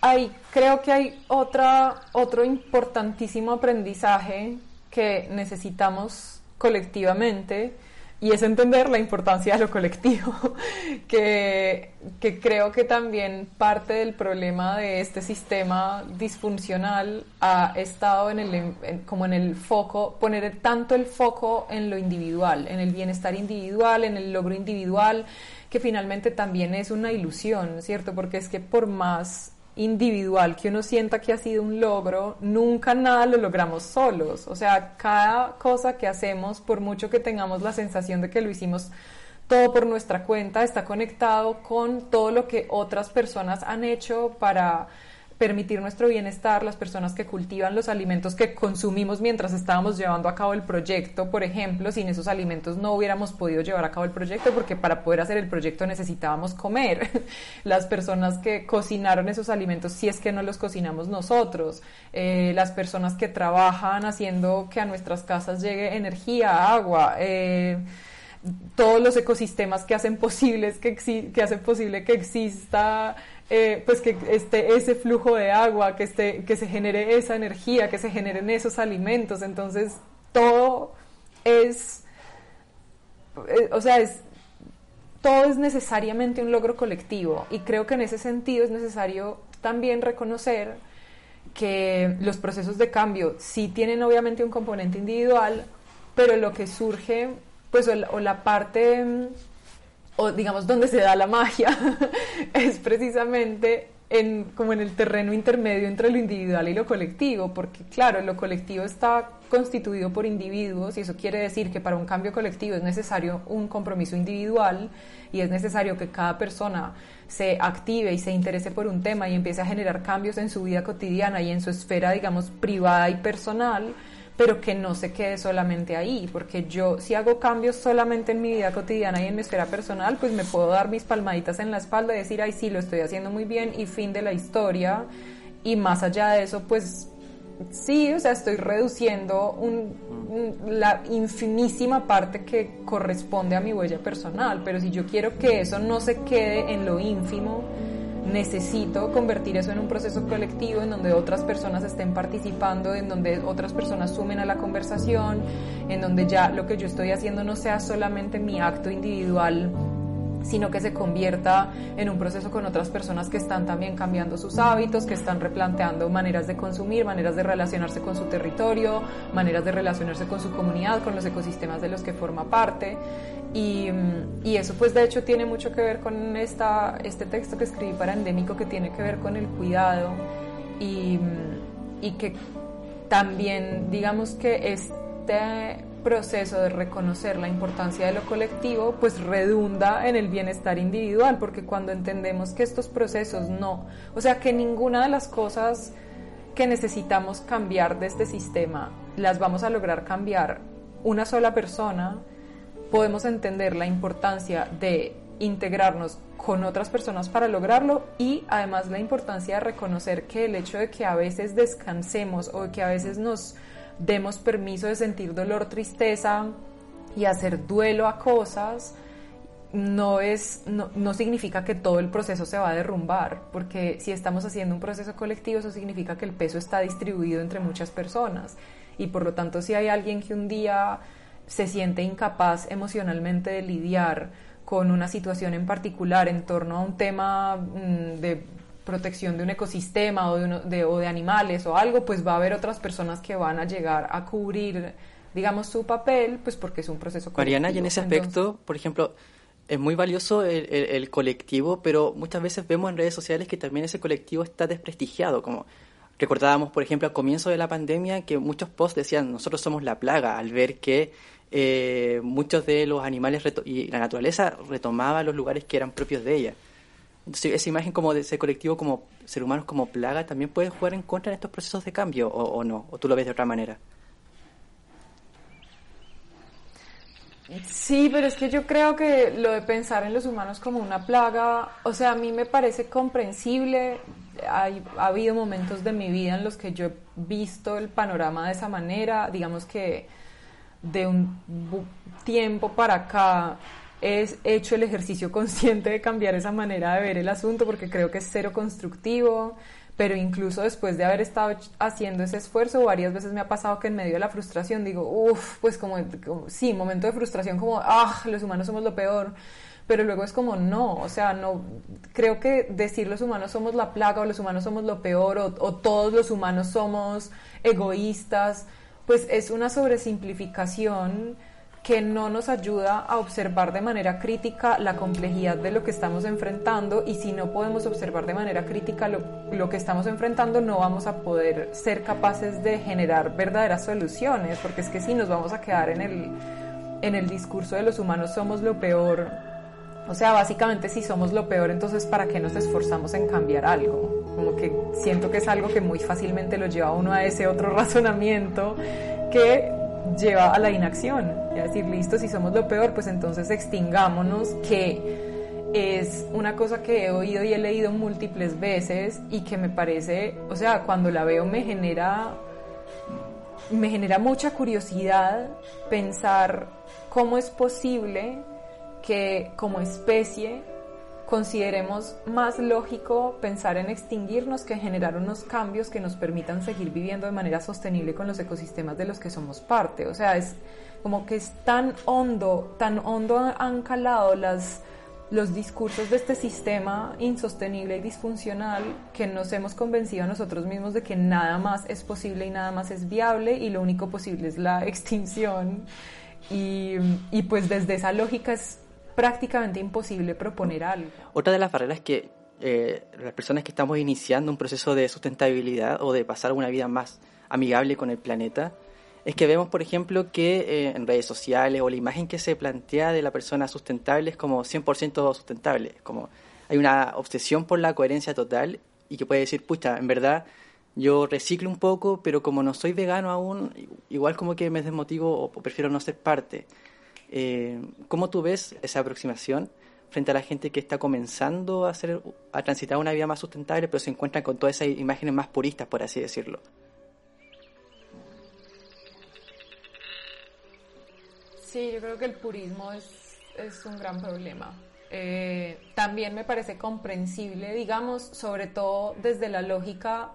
hay, creo que hay otra, otro importantísimo aprendizaje que necesitamos colectivamente y es entender la importancia de lo colectivo, que, que, creo que también parte del problema de este sistema disfuncional ha estado en el, como en el foco, poner tanto el foco en lo individual, en el bienestar individual, en el logro individual, que finalmente también es una ilusión, ¿cierto? Porque es que por más individual que uno sienta que ha sido un logro, nunca nada lo logramos solos. O sea, cada cosa que hacemos, por mucho que tengamos la sensación de que lo hicimos todo por nuestra cuenta, está conectado con todo lo que otras personas han hecho para permitir nuestro bienestar, las personas que cultivan los alimentos que consumimos mientras estábamos llevando a cabo el proyecto, por ejemplo, sin esos alimentos no hubiéramos podido llevar a cabo el proyecto porque para poder hacer el proyecto necesitábamos comer. Las personas que cocinaron esos alimentos, si es que no los cocinamos nosotros, eh, las personas que trabajan haciendo que a nuestras casas llegue energía, agua, eh, todos los ecosistemas que hacen que, que hacen posible que exista eh, pues que esté ese flujo de agua, que, esté, que se genere esa energía, que se generen esos alimentos. Entonces, todo es, eh, o sea, es, todo es necesariamente un logro colectivo y creo que en ese sentido es necesario también reconocer que los procesos de cambio sí tienen obviamente un componente individual, pero lo que surge, pues, o la parte o digamos donde se da la magia, es precisamente en, como en el terreno intermedio entre lo individual y lo colectivo, porque claro, lo colectivo está constituido por individuos y eso quiere decir que para un cambio colectivo es necesario un compromiso individual y es necesario que cada persona se active y se interese por un tema y empiece a generar cambios en su vida cotidiana y en su esfera, digamos, privada y personal pero que no se quede solamente ahí, porque yo si hago cambios solamente en mi vida cotidiana y en mi esfera personal, pues me puedo dar mis palmaditas en la espalda y decir, ay, sí, lo estoy haciendo muy bien y fin de la historia. Y más allá de eso, pues sí, o sea, estoy reduciendo la infinísima parte que corresponde a mi huella personal, pero si yo quiero que eso no se quede en lo ínfimo, necesito convertir eso en un proceso colectivo en donde otras personas estén participando, en donde otras personas sumen a la conversación, en donde ya lo que yo estoy haciendo no sea solamente mi acto individual sino que se convierta en un proceso con otras personas que están también cambiando sus hábitos, que están replanteando maneras de consumir, maneras de relacionarse con su territorio, maneras de relacionarse con su comunidad, con los ecosistemas de los que forma parte. Y, y, eso pues de hecho tiene mucho que ver con esta, este texto que escribí para Endémico que tiene que ver con el cuidado y, y que también digamos que este proceso de reconocer la importancia de lo colectivo pues redunda en el bienestar individual porque cuando entendemos que estos procesos no, o sea que ninguna de las cosas que necesitamos cambiar de este sistema las vamos a lograr cambiar una sola persona, podemos entender la importancia de integrarnos con otras personas para lograrlo y además la importancia de reconocer que el hecho de que a veces descansemos o que a veces nos demos permiso de sentir dolor, tristeza y hacer duelo a cosas, no, es, no, no, significa que todo el proceso se va a derrumbar, porque si estamos haciendo un proceso colectivo, eso significa que el peso está distribuido entre muchas personas. Y por lo tanto, si hay alguien que un día se siente incapaz emocionalmente de lidiar con una situación en particular en torno a un tema mm, de protección de un ecosistema o de, de, o de animales o algo, pues va a haber otras personas que van a llegar a cubrir, digamos, su papel, pues porque es un proceso colectivo. Mariana, y en ese aspecto, por ejemplo, es muy valioso el, el, colectivo, pero muchas veces vemos en redes sociales que también ese colectivo está desprestigiado, como recordábamos, por ejemplo, al comienzo de la pandemia que muchos posts decían, nosotros somos la plaga, al ver que eh, muchos de los animales y la naturaleza retomaba los lugares que eran propios de ella. Entonces, esa imagen como de ese colectivo como ser humanos como plaga también puede jugar en contra en estos procesos de cambio o, no, o tú lo ves de otra manera. Sí, pero es que yo creo que lo de pensar en los humanos como una plaga, o sea, a mí me parece comprensible. Hay, ha habido momentos de mi vida en los que yo he visto el panorama de esa manera. Digamos que de un tiempo para acá he hecho el ejercicio consciente de cambiar esa manera de ver el asunto porque creo que es cero constructivo, pero incluso después de haber estado haciendo ese esfuerzo, varias veces me ha pasado que en medio de la frustración digo, uff, pues como, sí, momento de frustración como, ah, los humanos somos lo peor, pero luego es como no, o sea, no, creo que decir los humanos somos la plaga o los humanos somos lo peor o, o todos los humanos somos egoístas, pues es una sobresimplificación que no nos ayuda a observar de manera crítica la complejidad de lo que estamos enfrentando y si no podemos observar de manera crítica lo, lo, que estamos enfrentando no vamos a poder ser capaces de generar verdaderas soluciones porque es que si nos vamos a quedar en el, en el discurso de los humanos somos lo peor o sea, básicamente si somos lo peor, entonces ¿para qué nos esforzamos en cambiar algo? Como que siento que es algo que muy fácilmente lo lleva uno a ese otro razonamiento que lleva a la inacción. Y a decir, listo, si somos lo peor, pues entonces extingámonos, que es una cosa que he oído y he leído múltiples veces y que me parece, o sea, cuando la veo me genera me genera mucha curiosidad pensar cómo es posible que como especie consideremos más lógico pensar en extinguirnos que generar unos cambios que nos permitan seguir viviendo de manera sostenible con los ecosistemas de los que somos parte. O sea, es como que es tan hondo, tan hondo han calado las, los discursos de este sistema insostenible y disfuncional que nos hemos convencido a nosotros mismos de que nada más es posible y nada más es viable y lo único posible es la extinción. Y, y pues desde esa lógica es prácticamente imposible proponer algo. Otra de las barreras que eh, las personas que estamos iniciando un proceso de sustentabilidad o de pasar una vida más amigable con el planeta, es que vemos, por ejemplo, que eh, en redes sociales o la imagen que se plantea de la persona sustentable es como 100% sustentable, como hay una obsesión por la coherencia total y que puede decir, pucha, en verdad yo reciclo un poco, pero como no soy vegano aún, igual como que me desmotivo o prefiero no ser parte. Eh, ¿Cómo tú ves esa aproximación frente a la gente que está comenzando a, hacer, a transitar una vida más sustentable, pero se encuentran con todas esas imágenes más puristas, por así decirlo? Sí, yo creo que el purismo es, es un gran problema. Eh, también me parece comprensible, digamos, sobre todo desde la lógica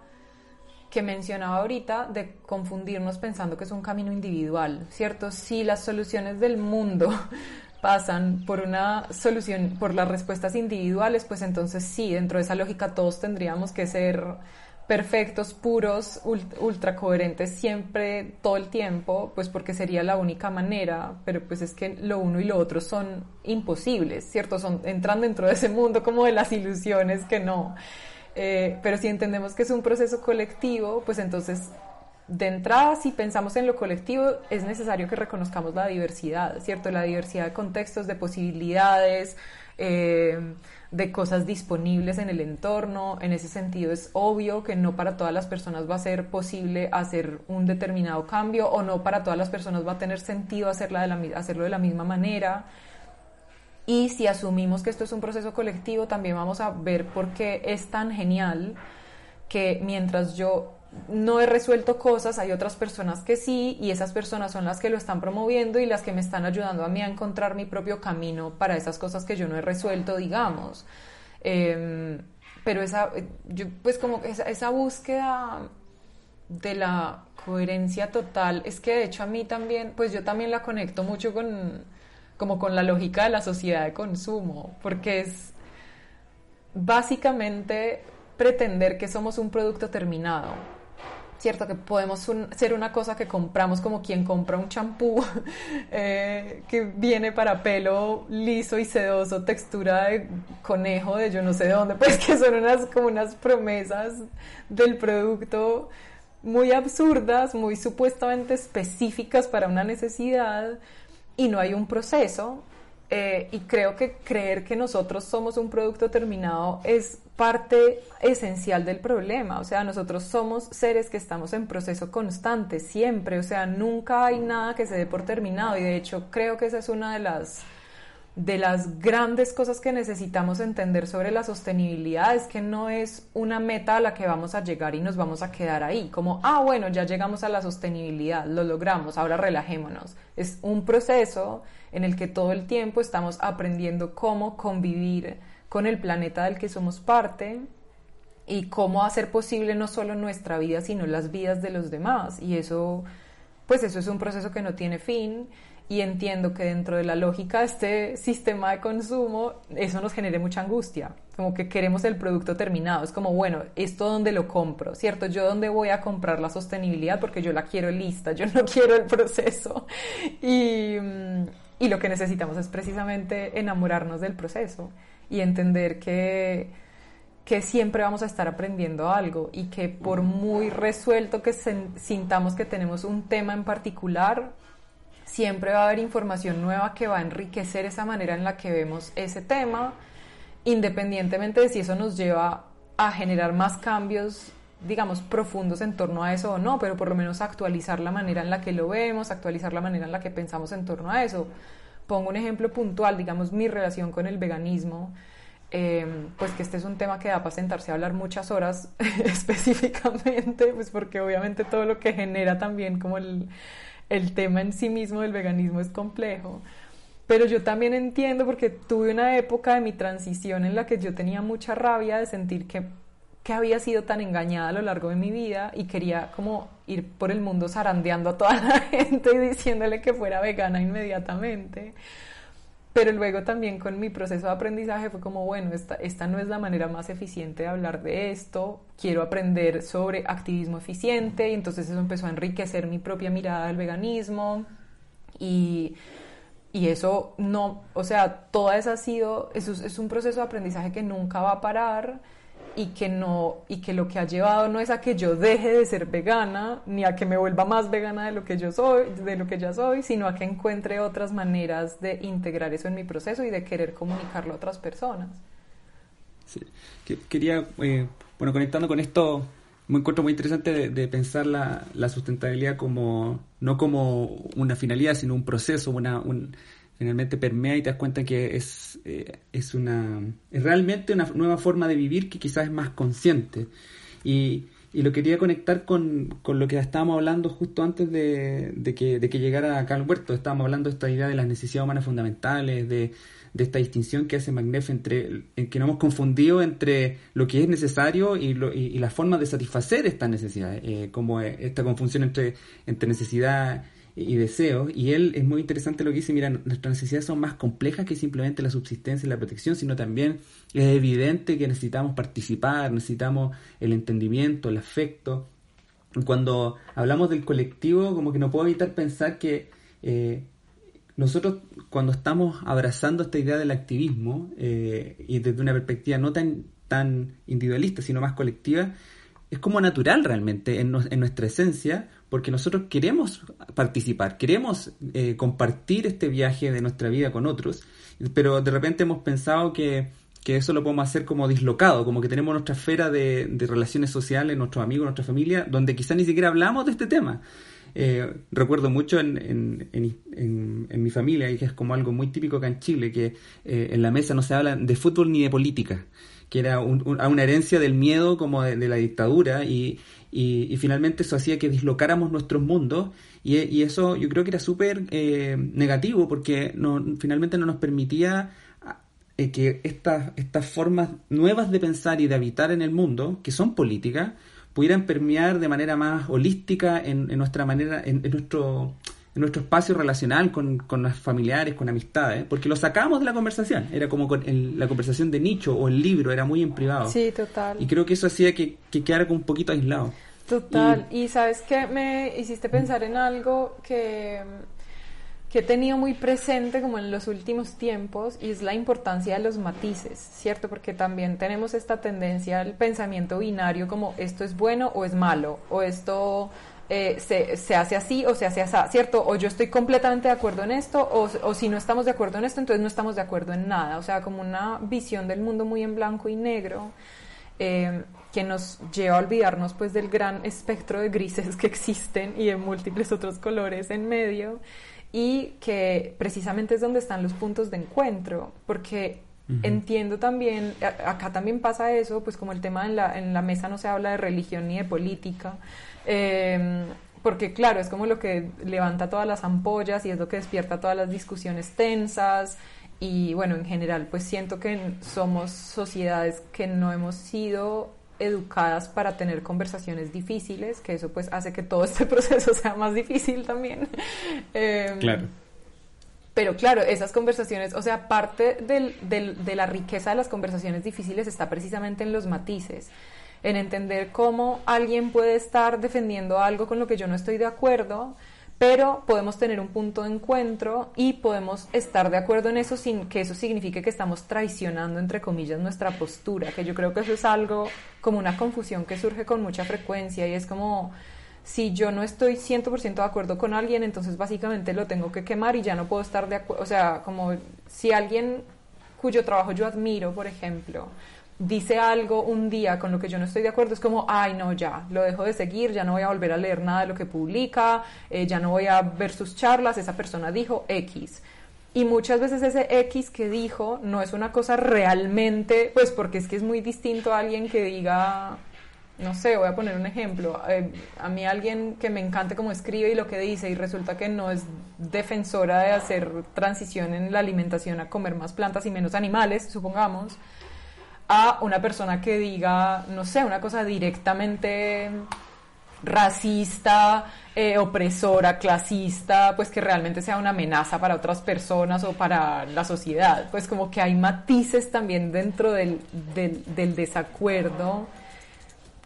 que mencionaba ahorita de confundirnos pensando que es un camino individual, ¿cierto? Si las soluciones del mundo pasan por una solución, por las respuestas individuales, pues entonces sí, dentro de esa lógica todos tendríamos que ser perfectos, puros, ultra coherentes siempre, todo el tiempo, pues porque sería la única manera, pero pues es que lo uno y lo otro son imposibles, ¿cierto? Son, entran dentro de ese mundo como de las ilusiones que no. Eh, pero si entendemos que es un proceso colectivo, pues entonces de entrada, si pensamos en lo colectivo, es necesario que reconozcamos la diversidad, ¿cierto? La diversidad de contextos, de posibilidades, eh, de cosas disponibles en el entorno. En ese sentido, es obvio que no para todas las personas va a ser posible hacer un determinado cambio o no para todas las personas va a tener sentido hacerlo de la misma manera. Y si asumimos que esto es un proceso colectivo, también vamos a ver por qué es tan genial que mientras yo no he resuelto cosas, hay otras personas que sí, y esas personas son las que lo están promoviendo y las que me están ayudando a mí a encontrar mi propio camino para esas cosas que yo no he resuelto, digamos. Em, pero esa, yo, pues como esa búsqueda de la coherencia total, es que de hecho a mí también, pues yo también la conecto mucho con como con la lógica de la sociedad de consumo, porque es básicamente pretender que somos un producto terminado. Cierto que podemos ser una cosa que compramos como quien compra un champú eh, que viene para pelo liso y sedoso, textura de conejo de yo no sé de dónde, pues que son unas como unas promesas del producto muy absurdas, muy supuestamente específicas para una necesidad y no hay un proceso. Eh, y creo que creer que nosotros somos un producto terminado es parte esencial del problema. O sea, nosotros somos seres que estamos en proceso constante, siempre. O sea, nunca hay nada que se dé por terminado. Y de hecho, creo que esa es una de las de las grandes cosas que necesitamos entender sobre la sostenibilidad es que no es una meta a la que vamos a llegar y nos vamos a quedar ahí, como, ah, bueno, ya llegamos a la sostenibilidad, lo logramos, ahora relajémonos. Es un proceso en el que todo el tiempo estamos aprendiendo cómo convivir con el planeta del que somos parte y cómo hacer posible no solo nuestra vida, sino las vidas de los demás. Y eso, pues eso es un proceso que no tiene fin y entiendo que dentro de la lógica de este sistema de consumo, eso nos genere mucha angustia, como que queremos el producto terminado, es como, bueno, ¿esto dónde lo compro? ¿Cierto? ¿Yo dónde voy a comprar la sostenibilidad? Porque yo la quiero lista, yo no quiero el proceso. Y, y lo que necesitamos es precisamente enamorarnos del proceso y entender que que siempre vamos a estar aprendiendo algo y que por muy resuelto que sintamos que tenemos un tema en particular, siempre va a haber información nueva que va a enriquecer esa manera en la que vemos ese tema, independientemente de si eso nos lleva a generar más cambios, digamos, profundos en torno a eso o no, pero por lo menos actualizar la manera en la que lo vemos, actualizar la manera en la que pensamos en torno a eso. Pongo un ejemplo puntual, digamos, mi relación con el veganismo. Eh, pues que este es un tema que da para sentarse a hablar muchas horas específicamente, pues porque obviamente todo lo que genera también como el, el tema en sí mismo del veganismo es complejo. Pero yo también entiendo porque tuve una época de mi transición en la que yo tenía mucha rabia de sentir que, que había sido tan engañada a lo largo de mi vida y quería como ir por el mundo zarandeando a toda la gente y diciéndole que fuera vegana inmediatamente pero luego también con mi proceso de aprendizaje fue como, bueno, esta, esta no es la manera más eficiente de hablar de esto, quiero aprender sobre activismo eficiente y entonces eso empezó a enriquecer mi propia mirada del veganismo y y eso no, o sea, toda esa ha sido, eso es, es un proceso de aprendizaje que nunca va a parar y que no y que lo que ha llevado no es a que yo deje de ser vegana ni a que me vuelva más vegana de lo que yo soy de lo que ya soy sino a que encuentre otras maneras de integrar eso en mi proceso y de querer comunicarlo a otras personas sí. quería eh, bueno conectando con esto me encuentro muy interesante de, pensar la, la, sustentabilidad como no como una finalidad sino un proceso una un, finalmente permea y te das cuenta que es, eh, es, una, es realmente una nueva forma de vivir que quizás es más consciente. Y, y lo quería conectar con, con, lo que estábamos hablando justo antes de, de, que, de que llegara acá al huerto. Estábamos hablando de esta idea de las necesidades humanas fundamentales, de, de esta distinción que hace Magnef entre en que no hemos confundido entre lo que es necesario y, lo, y, las formas de satisfacer estas necesidades, eh, como esta confusión entre, entre necesidad y deseos. Y él es muy interesante lo que dice, mira, nuestras necesidades son más complejas que simplemente la subsistencia y la protección, sino también es evidente que necesitamos participar, necesitamos el entendimiento, el afecto. Cuando hablamos del colectivo, como que no puedo evitar pensar que eh, nosotros cuando estamos abrazando esta idea del activismo eh, y desde una perspectiva no tan, tan individualista, sino más colectiva, es como natural realmente en, en nuestra esencia, porque nosotros queremos participar, queremos eh, compartir este viaje de nuestra vida con otros, pero de repente hemos pensado que, que, eso lo podemos hacer como dislocado, como que tenemos nuestra esfera de, de relaciones sociales, nuestros amigos, nuestra familia, donde quizás ni siquiera hablamos de este tema. Eh, recuerdo mucho en, en, en, en, mi familia, y que es como algo muy típico acá en Chile, que eh, en la mesa no se habla de fútbol ni de política que era una herencia del miedo como de, la dictadura y, y, finalmente eso hacía que dislocáramos nuestros mundos y, y eso yo creo que era súper eh, negativo porque no, finalmente no nos permitía eh, que estas, estas formas nuevas de pensar y de habitar en el mundo, que son políticas, pudieran permear de manera más holística en, en nuestra manera, en, en nuestro en nuestro espacio relacional con, con los familiares, con amistades, porque lo sacábamos de la conversación, era como con la conversación de nicho o el libro, era muy en privado. Sí, total. Y creo que eso hacía que, que quedara como un poquito aislado. Total, y, sabes que me hiciste pensar en algo que, que he tenido muy presente como en los últimos tiempos y es la importancia de los matices, ¿cierto? Porque también tenemos esta tendencia al pensamiento binario como esto es bueno o es malo, o esto eh, se, se, hace así o se hace así, ¿cierto? O yo estoy completamente de acuerdo en esto, o, o, si no estamos de acuerdo en esto, entonces no estamos de acuerdo en nada. O sea, como una visión del mundo muy en blanco y negro, eh, que nos lleva a olvidarnos pues del gran espectro de grises que existen y de múltiples otros colores en medio, y que precisamente es donde están los puntos de encuentro, porque Entiendo también, acá también pasa eso, pues como el tema en la, en la mesa no se habla de religión ni de política, eh, porque claro, es como lo que levanta todas las ampollas y es lo que despierta todas las discusiones tensas y bueno, en general pues siento que somos sociedades que no hemos sido educadas para tener conversaciones difíciles, que eso pues hace que todo este proceso sea más difícil también. Eh, claro. Pero claro, esas conversaciones, o sea, parte del, del, de la riqueza de las conversaciones difíciles está precisamente en los matices en entender cómo alguien puede estar defendiendo algo con lo que yo no estoy de acuerdo, pero podemos tener un punto de encuentro y podemos estar de acuerdo en eso sin que eso signifique que estamos traicionando, entre comillas, nuestra postura, que yo creo que eso es algo como una confusión que surge con mucha frecuencia y es como si yo no estoy 100% de acuerdo con alguien, entonces básicamente lo tengo que quemar y ya no puedo estar de acuerdo, o sea, como si alguien cuyo trabajo yo admiro, por ejemplo, dice algo un día con lo que yo no estoy de acuerdo, es como, ay, no, ya, lo dejo de seguir, ya no voy a volver a leer nada de lo que publica, eh, ya no voy a ver sus charlas, esa persona dijo X. Y muchas veces ese X que dijo no es una cosa realmente, pues porque es que es muy distinto a alguien que diga, no sé, voy a poner un ejemplo, eh, a mí alguien que me encante cómo escribe y lo que dice y resulta que no es defensora de hacer transición en la alimentación a comer más plantas y menos animales, supongamos, a una persona que diga, no sé, una cosa directamente racista, eh, opresora, clasista, pues que realmente sea una amenaza para otras personas o para la sociedad. Pues como que hay matices también dentro del, del, del desacuerdo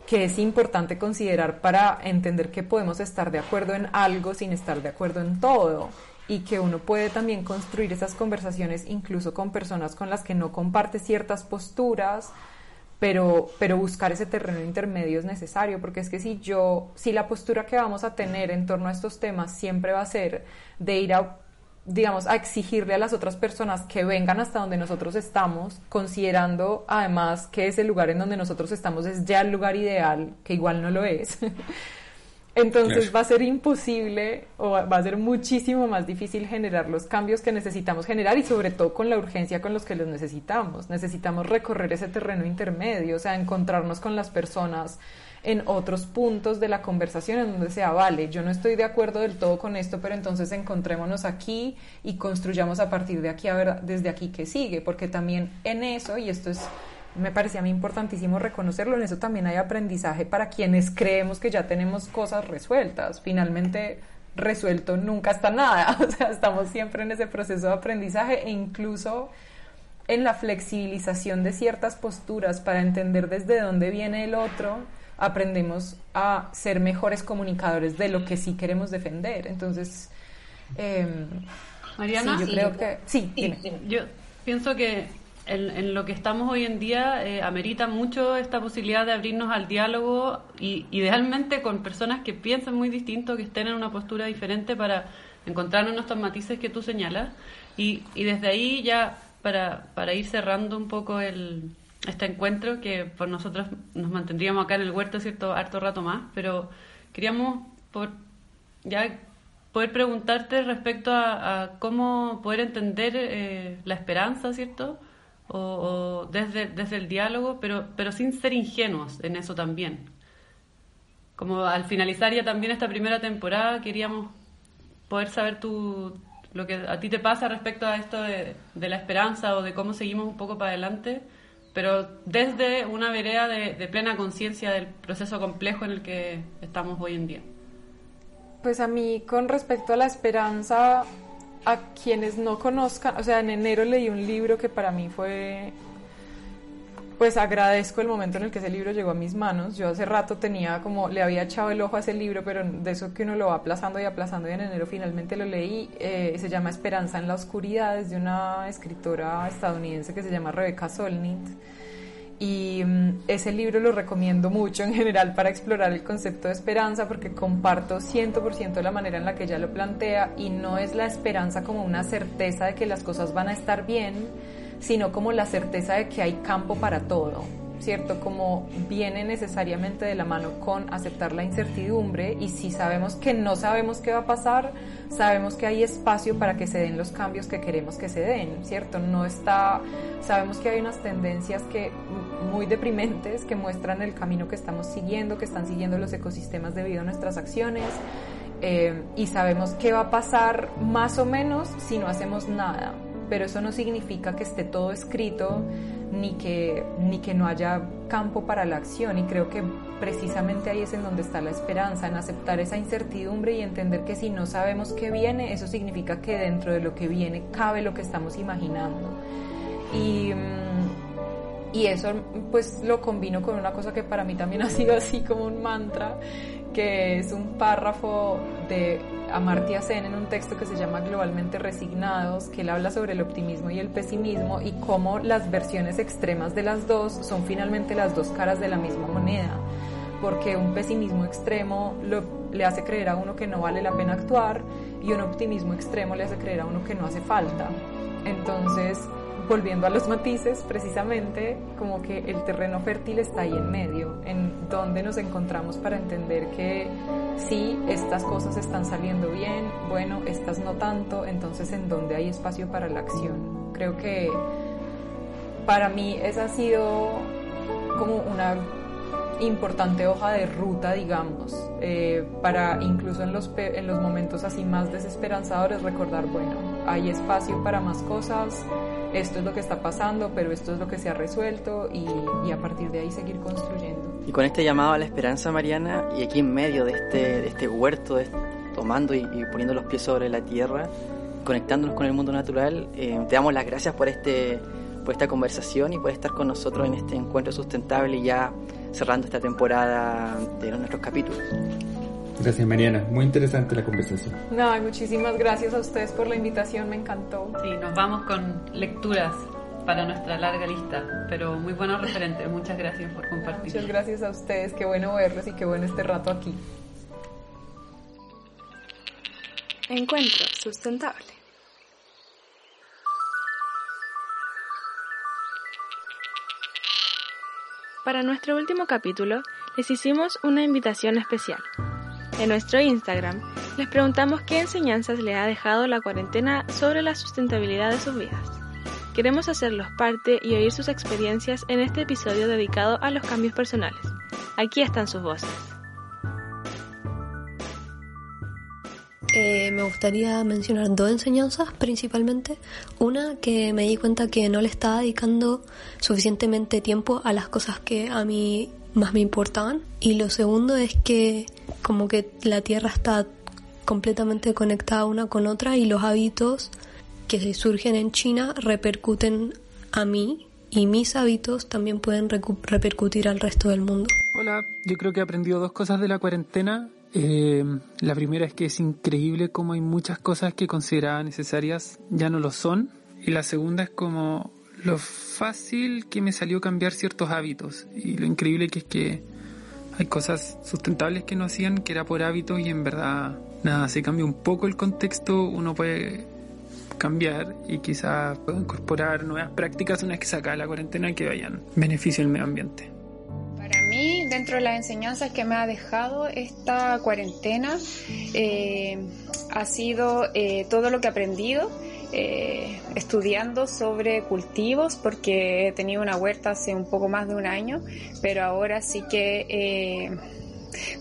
que es importante considerar para entender que podemos estar de acuerdo en algo sin estar de acuerdo en todo y que uno puede también construir esas conversaciones incluso con personas con las que no comparte ciertas posturas, pero, pero buscar ese terreno intermedio es necesario, porque es que si yo, si la postura que vamos a tener en torno a estos temas siempre va a ser de ir a digamos, a exigirle a las otras personas que vengan hasta donde nosotros estamos, considerando además que ese lugar en donde nosotros estamos es ya el lugar ideal, que igual no lo es. Entonces va a ser imposible o va a ser muchísimo más difícil generar los cambios que necesitamos generar y sobre todo con la urgencia con los que los necesitamos. Necesitamos recorrer ese terreno intermedio, o sea, encontrarnos con las personas en otros puntos de la conversación en donde sea, vale, yo no estoy de acuerdo del todo con esto, pero entonces encontrémonos aquí y construyamos a partir de aquí, a ver, desde aquí que sigue, porque también en eso, y esto es me parecía a mí importantísimo reconocerlo, en eso también hay aprendizaje para quienes creemos que ya tenemos cosas resueltas. Finalmente, resuelto nunca está nada, o sea, estamos siempre en ese proceso de aprendizaje e incluso en la flexibilización de ciertas posturas para entender desde dónde viene el otro, aprendemos a ser mejores comunicadores de lo que sí queremos defender. Entonces, eh, Mariana, yo creo que... Sí, yo pienso que en, lo que estamos hoy en día eh, amerita mucho esta posibilidad de abrirnos al diálogo y idealmente con personas que piensen muy distinto, que estén en una postura diferente para encontrarnos en estos matices que tú señalas. Y, y desde ahí ya para, para ir cerrando un poco el, este encuentro, que por nosotros nos mantendríamos acá en el huerto cierto harto rato más, pero queríamos por ya poder preguntarte respecto a, cómo poder entender eh, la esperanza, ¿cierto? O, desde, desde el diálogo, pero, pero sin ser ingenuos en eso también. Como al finalizar ya también esta primera temporada, queríamos poder saber tu, lo que a ti te pasa respecto a esto de, la esperanza o de cómo seguimos un poco para adelante, pero desde una vereda de, de plena conciencia del proceso complejo en el que estamos hoy en día. Pues a mí, con respecto a la esperanza, a quienes no conozcan, o sea, en enero leí un libro que para mí fue, pues agradezco el momento en el que ese libro llegó a mis manos. Yo hace rato tenía como, le había echado el ojo a ese libro, pero de eso que uno lo va aplazando y aplazando y en enero finalmente lo leí. Eh, se llama Esperanza en la Oscuridad, es de una escritora estadounidense que se llama Rebecca Solnit y mm, ese libro lo recomiendo mucho en general para explorar el concepto de esperanza porque comparto 100% la manera en la que ella lo plantea y no es la esperanza como una certeza de que las cosas van a estar bien, sino como la certeza de que hay campo para todo. ¿Cierto? Como viene necesariamente de la mano con aceptar la incertidumbre y si sabemos que no sabemos qué va a pasar, sabemos que hay espacio para que se den los cambios que queremos que se den, ¿cierto? No está, sabemos que hay unas tendencias que muy deprimentes que muestran el camino que estamos siguiendo, que están siguiendo los ecosistemas debido a nuestras acciones. Eh, y sabemos qué va a pasar más o menos si no hacemos nada, pero eso no significa que esté todo escrito ni que, ni que no haya campo para la acción y creo que precisamente ahí es en donde está la esperanza, en aceptar esa incertidumbre y entender que si no sabemos qué viene, eso significa que dentro de lo que viene cabe lo que estamos imaginando. Y, mm, y eso pues lo combino con una cosa que para mí también ha sido así como un mantra, que es un párrafo de Amartya Sen en un texto que se llama Globalmente Resignados, que él habla sobre el optimismo y el pesimismo y cómo las versiones extremas de las dos son finalmente las dos caras de la misma moneda, porque un pesimismo extremo le hace creer a uno que no vale la pena actuar y un optimismo extremo le hace creer a uno que no hace falta. Entonces, volviendo a los matices, precisamente como que el terreno fértil está ahí en medio, en donde nos encontramos para entender que sí, estas cosas están saliendo bien, bueno, estas no tanto, entonces en donde hay espacio para la acción. Creo que para mí esa ha sido como una importante hoja de ruta, digamos, eh, para incluso en los, en los momentos así más desesperanzadores recordar, bueno, hay espacio para más cosas, esto es lo que está pasando, pero esto es lo que se ha resuelto y, y a partir de ahí seguir construyendo. Y con este llamado a la esperanza, Mariana, y aquí en medio de este, de este huerto, tomando y, poniendo los pies sobre la tierra, conectándonos con el mundo natural, eh, te damos las gracias por, este, por esta conversación y por estar con nosotros en este encuentro sustentable y ya cerrando esta temporada de nuestros capítulos. Gracias Mariana, muy interesante la conversación. No, muchísimas gracias a ustedes por la invitación, me encantó. Sí, nos vamos con lecturas para nuestra larga lista, pero muy buenos referentes. Muchas gracias por compartir. Muchas gracias a ustedes, qué bueno verlos y qué bueno este rato aquí. Encuentro sustentable. Para nuestro último capítulo, les hicimos una invitación especial. En nuestro Instagram, les preguntamos qué enseñanzas le ha dejado la cuarentena sobre la sustentabilidad de sus vidas. Queremos hacerlos parte y oír sus experiencias en este episodio dedicado a los cambios personales. Aquí están sus voces. Eh, me gustaría mencionar dos enseñanzas principalmente. Una que me di cuenta que no le estaba dedicando suficientemente tiempo a las cosas que a mí más me importaban. Y lo segundo es que como que la Tierra está completamente conectada una con otra y los hábitos que surgen en China repercuten a mí y mis hábitos también pueden repercutir al resto del mundo. Hola, yo creo que he aprendido dos cosas de la cuarentena. Eh, la primera es que es increíble cómo hay muchas cosas que consideraba necesarias ya no lo son. Y la segunda es como lo fácil que me salió cambiar ciertos hábitos y lo increíble que es que hay cosas sustentables que no hacían que era por hábito y en verdad nada, se cambia un poco el contexto, uno puede cambiar y quizás pueda incorporar nuevas prácticas una vez que se la cuarentena que vayan beneficio al medio ambiente. Para mí, dentro de las enseñanzas que me ha dejado esta cuarentena, eh, ha sido eh, todo lo que he aprendido eh, estudiando sobre cultivos porque he tenido una huerta hace un poco más de un año, pero ahora sí que he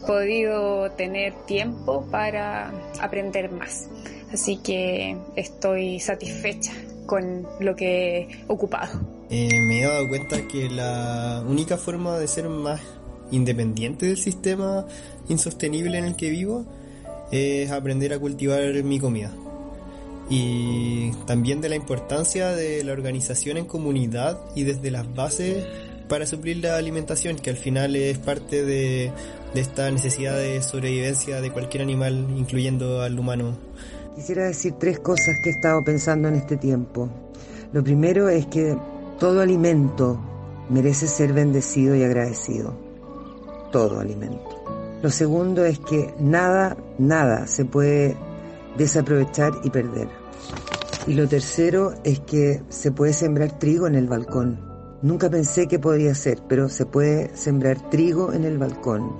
podido tener tiempo para aprender más. Así que estoy satisfecha con lo que he ocupado. Eh, me he dado cuenta que la única forma de ser más independiente del sistema insostenible en el que vivo es aprender a cultivar mi comida y también de la importancia de la organización en comunidad y desde las bases para suplir la alimentación, que al final es parte de, esta necesidad de sobrevivencia de cualquier animal, incluyendo al humano. Quisiera decir tres cosas que he estado pensando en este tiempo. Lo primero es que todo alimento merece ser bendecido y agradecido. Todo alimento. Lo segundo es que nada, nada se puede desaprovechar y perder. Y lo tercero es que se puede sembrar trigo en el balcón. Nunca pensé que podría ser, pero se puede sembrar trigo en el balcón.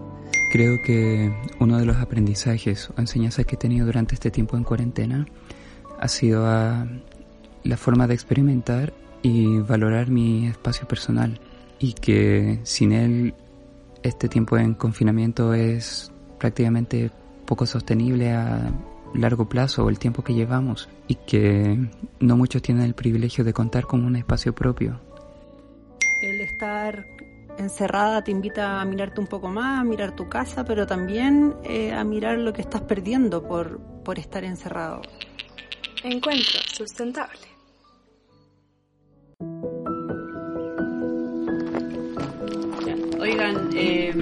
Creo que uno de los aprendizajes o enseñanzas que he tenido durante este tiempo en cuarentena ha sido a la forma de experimentar y valorar mi espacio personal y que sin él este tiempo en confinamiento es prácticamente poco sostenible largo plazo o el tiempo que llevamos y que no muchos tienen el privilegio de contar con un espacio propio. El estar encerrada te invita a mirarte un poco más, a mirar tu casa, pero también eh, a mirar lo que estás perdiendo por, por estar encerrado. Encuentro sustentable. Oigan, eh,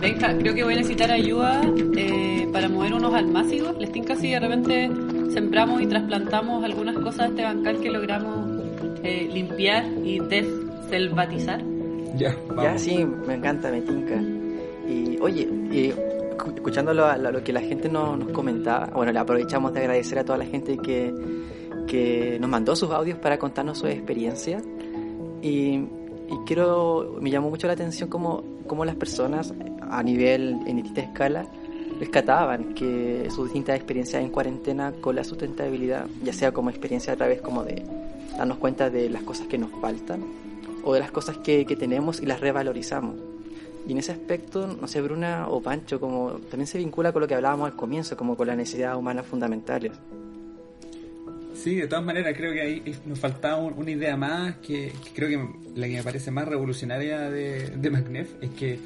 venga, creo que voy a necesitar ayuda eh, para mover unos almácigos. Les tinca si de repente sembramos y trasplantamos algunas cosas de este bancal que logramos eh, limpiar y deselvatizar. Ya, vamos. Ya, sí, me encanta, me tinca. Y oye, y, escuchando lo, lo, que la gente nos, nos comentaba, bueno, le aprovechamos de agradecer a toda la gente que, que nos mandó sus audios para contarnos su experiencia. Y y quiero, me llamó mucho la atención cómo, cómo las personas a nivel, en distintas escalas, rescataban que sus distintas experiencias en cuarentena con la sustentabilidad, ya sea como experiencia a través como de darnos cuenta de las cosas que nos faltan o de las cosas que, que tenemos y las revalorizamos. Y en ese aspecto, no sé, Bruna o Pancho, como también se vincula con lo que hablábamos al comienzo, como con las necesidades humanas fundamentales. Sí, de todas maneras, creo que ahí nos faltaba una idea más, que, creo que la que me parece más revolucionaria de, de es que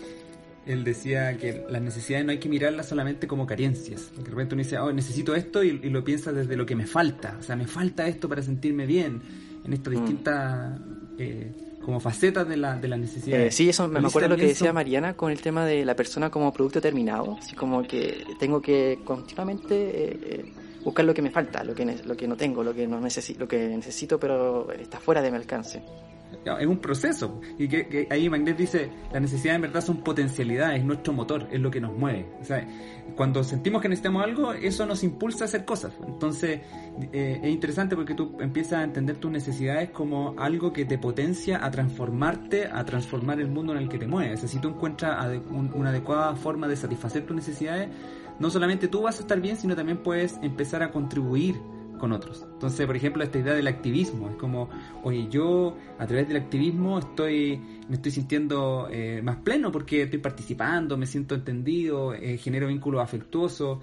él decía que las necesidades no hay que mirarlas solamente como carencias. De repente uno dice, oh, necesito esto y, lo piensa desde lo que me falta. O sea, me falta esto para sentirme bien en estas mm. distintas eh, como facetas de la, de la necesidad. Eh, sí, eso me, acuerdo lo que decía Mariana con el tema de la persona como producto terminado, así como que tengo que continuamente eh, eh, buscar lo que me falta, lo que, lo que no tengo, lo que, no necesito, lo que necesito pero está fuera de mi alcance es un proceso. Y que, ahí Magnet dice, las necesidades en verdad son potencialidades, es nuestro motor, es lo que nos mueve. O sea, cuando sentimos que necesitamos algo, eso nos impulsa a hacer cosas. Entonces, eh, es interesante porque tú empiezas a entender tus necesidades como algo que te potencia a transformarte, a transformar el mundo en el que te mueves. Si tú encuentras una adecuada forma de satisfacer tus necesidades, no solamente tú vas a estar bien, sino también puedes empezar a contribuir con otros. Entonces, por ejemplo, esta idea del activismo, es como, oye, yo a través del activismo estoy, me estoy sintiendo eh, más pleno porque estoy participando, me siento entendido, eh, genero vínculos afectuosos,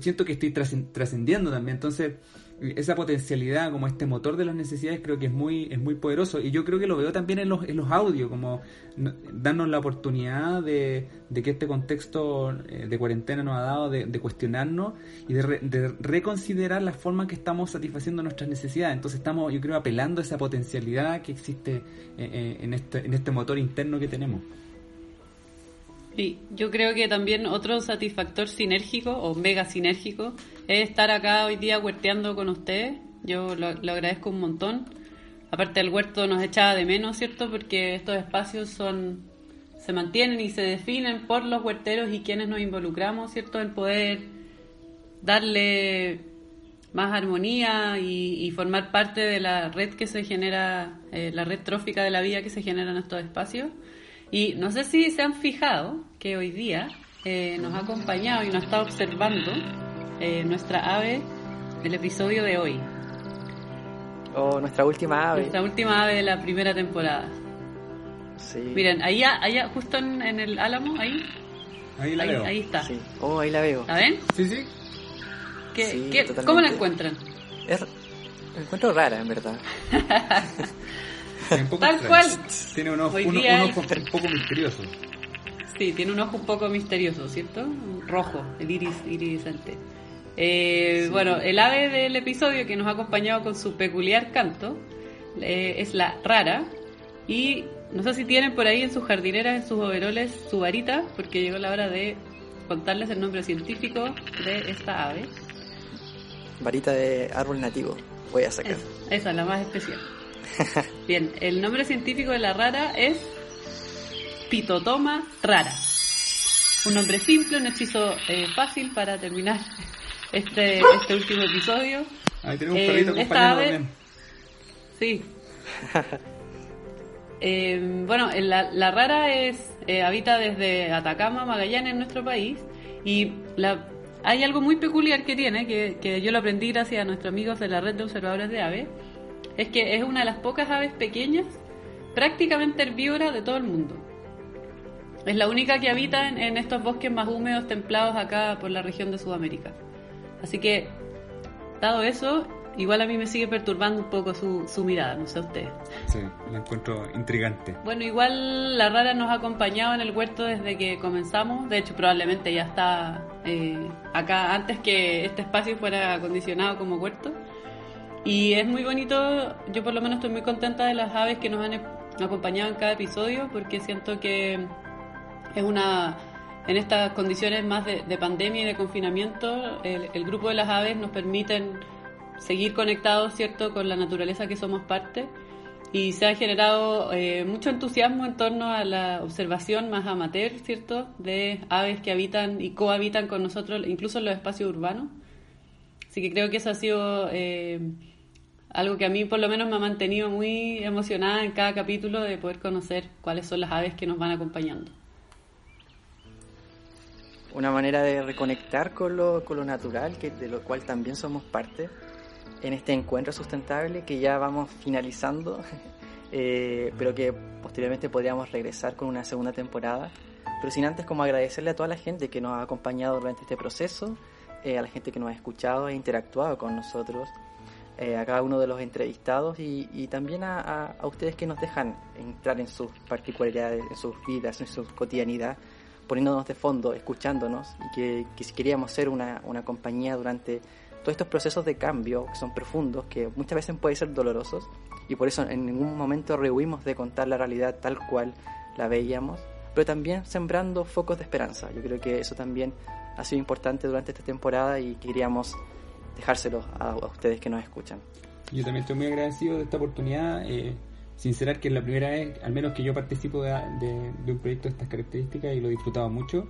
siento que estoy trascendiendo también. Entonces, esa potencialidad como este motor de las necesidades creo que es muy es muy poderoso. Y yo creo que lo veo también en los, en los audios como darnos la oportunidad de, que este contexto eh, de cuarentena nos ha dado de, cuestionarnos y de, reconsiderar la forma que estamos satisfaciendo nuestras necesidades. Entonces estamos yo creo apelando a esa potencialidad que existe eh, eh, en, este, en este motor interno que tenemos Sí, yo creo que también otro satisfactor sinérgico o mega sinérgico es estar acá hoy día huerteando con ustedes. Yo lo, agradezco un montón. Aparte el huerto nos echaba de menos, ¿cierto? Porque estos espacios son se mantienen y se definen por los huerteros y quienes nos involucramos, ¿cierto? El poder darle más armonía y, formar parte de la red que se genera, eh, la red trófica de la vida que se genera en estos espacios. Y no sé si se han fijado que hoy día eh, nos ha acompañado y nos está observando eh, nuestra ave del episodio de hoy. O nuestra última ave. Nuestra última ave de la primera temporada. Sí. Miren, ahí, allá, justo en, el álamo, ahí. Ahí la veo. Ahí está. Oh, ahí la veo. ¿La ven? Sí, sí. ¿Cómo la encuentran? Es, la encuentro rara, en verdad. Tal cual. Tiene un ojo, un, ojo un poco misterioso. Sí, tiene un ojo un poco misterioso, ¿cierto? Rojo, el iris iridiscente. Eh, Bueno, el ave del episodio que nos ha acompañado con su peculiar canto eh, es la rara. Y no sé si tienen por ahí en sus jardineras, en sus overoles, su varita, porque llegó la hora de contarles el nombre científico de esta ave. Varita de árbol nativo, voy a sacar. esa es la más especial. Bien, el nombre científico de la rara es Pitotoma rara. Un nombre simple, un hechizo eh, fácil para terminar este, este último episodio. Ahí tenemos un perrito eh, también. Sí. Eh, bueno, la, la, rara es habita desde Atacama, Magallanes, en nuestro país. Y la, hay algo muy peculiar que tiene, que, que yo lo aprendí gracias a nuestros amigos de la red de observadores de aves es que es una de las pocas aves pequeñas, prácticamente herbívora de todo el mundo. Es la única que habita en, estos bosques más húmedos templados acá por la región de Sudamérica. Así que, dado eso, igual a mí me sigue perturbando un poco su, mirada, no sé ustedes. Sí, la encuentro intrigante. Bueno, igual la rara nos ha acompañado en el huerto desde que comenzamos. De hecho, probablemente ya está eh, acá antes que este espacio fuera acondicionado como huerto. Y es muy bonito, yo por lo menos estoy muy contenta de las aves que nos han acompañado en cada episodio porque siento que es una, en estas condiciones más de, pandemia y de confinamiento, el, grupo de las aves nos permiten seguir conectados, ¿cierto?, con la naturaleza que somos parte y se ha generado eh, mucho entusiasmo en torno a la observación más amateur, ¿cierto?, de aves que habitan y cohabitan con nosotros, incluso en los espacios urbanos. Así que creo que eso ha sido eh, algo que a mí por lo menos me ha mantenido muy emocionada en cada capítulo de poder conocer cuáles son las aves que nos van acompañando. Una manera de reconectar con lo, con lo natural, que, de lo cual también somos parte en este encuentro sustentable que ya vamos finalizando, eh, pero que posteriormente podríamos regresar con una segunda temporada. Pero sin antes como agradecerle a toda la gente que nos ha acompañado durante este proceso, eh, a la gente que nos ha escuchado e interactuado con nosotros, eh, a cada uno de los entrevistados y, también a, ustedes que nos dejan entrar en sus particularidades, en sus vidas, en su cotidianidad, poniéndonos de fondo, escuchándonos y que, que si queríamos ser una, una compañía durante todos estos procesos de cambio que son profundos, que muchas veces pueden ser dolorosos y por eso en ningún momento rehuimos de contar la realidad tal cual la veíamos, pero también sembrando focos de esperanza. Yo creo que eso también ha sido importante durante esta temporada y queríamos dejárselo a, ustedes que nos escuchan. Yo también estoy muy agradecido de esta oportunidad. Eh, sincerar que es la primera vez, al menos que yo participo de, un proyecto de estas características y lo he disfrutado mucho.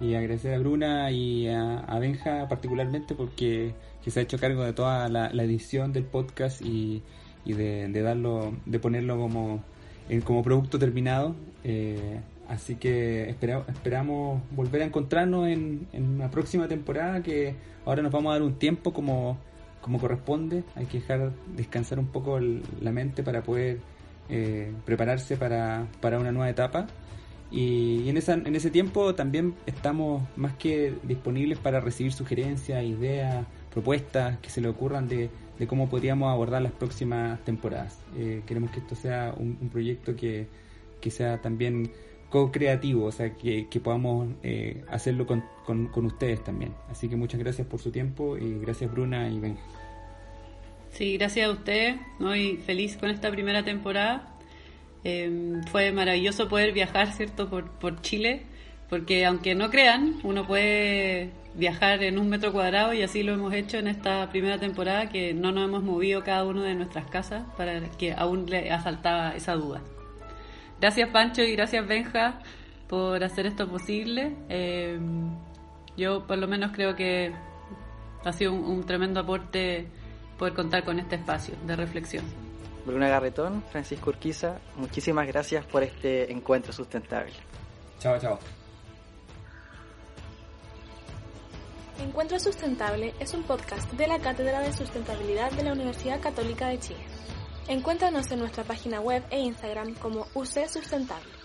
Y agradecer a Bruna y a, Benja particularmente porque se ha hecho cargo de toda la, edición del podcast y, de, darlo, de ponerlo como, como producto terminado. Eh, así que esperamos volver a encontrarnos en, una próxima temporada que ahora nos vamos a dar un tiempo como, como corresponde. Hay que dejar descansar un poco la mente para poder eh, prepararse para, para, una nueva etapa. Y, en, esa, en ese tiempo también estamos más que disponibles para recibir sugerencias, ideas, propuestas que se le ocurran de, de cómo podríamos abordar las próximas temporadas. Eh, queremos que esto sea un, proyecto que, que, sea también co-creativo, o sea, que, podamos eh, hacerlo con, con, ustedes también. Así que muchas gracias por su tiempo y gracias Bruna y Ben. Sí, gracias a usted, muy feliz con esta primera temporada. Em, fue maravilloso poder viajar, ¿cierto?, por, por Chile, porque aunque no crean, uno puede viajar en un metro cuadrado y así lo hemos hecho en esta primera temporada, que no nos hemos movido cada uno de nuestras casas para que aún le asaltaba esa duda. Gracias Pancho y gracias Benja por hacer esto posible. Em, yo por lo menos creo que ha sido un tremendo aporte poder contar con este espacio de reflexión. Bruna Garretón, Francisco Urquiza, muchísimas gracias por este encuentro sustentable. Chao, chao. Encuentro Sustentable es un podcast de la Cátedra de Sustentabilidad de la Universidad Católica de Chile. Encuéntranos en nuestra página web e Instagram como UC Sustentable.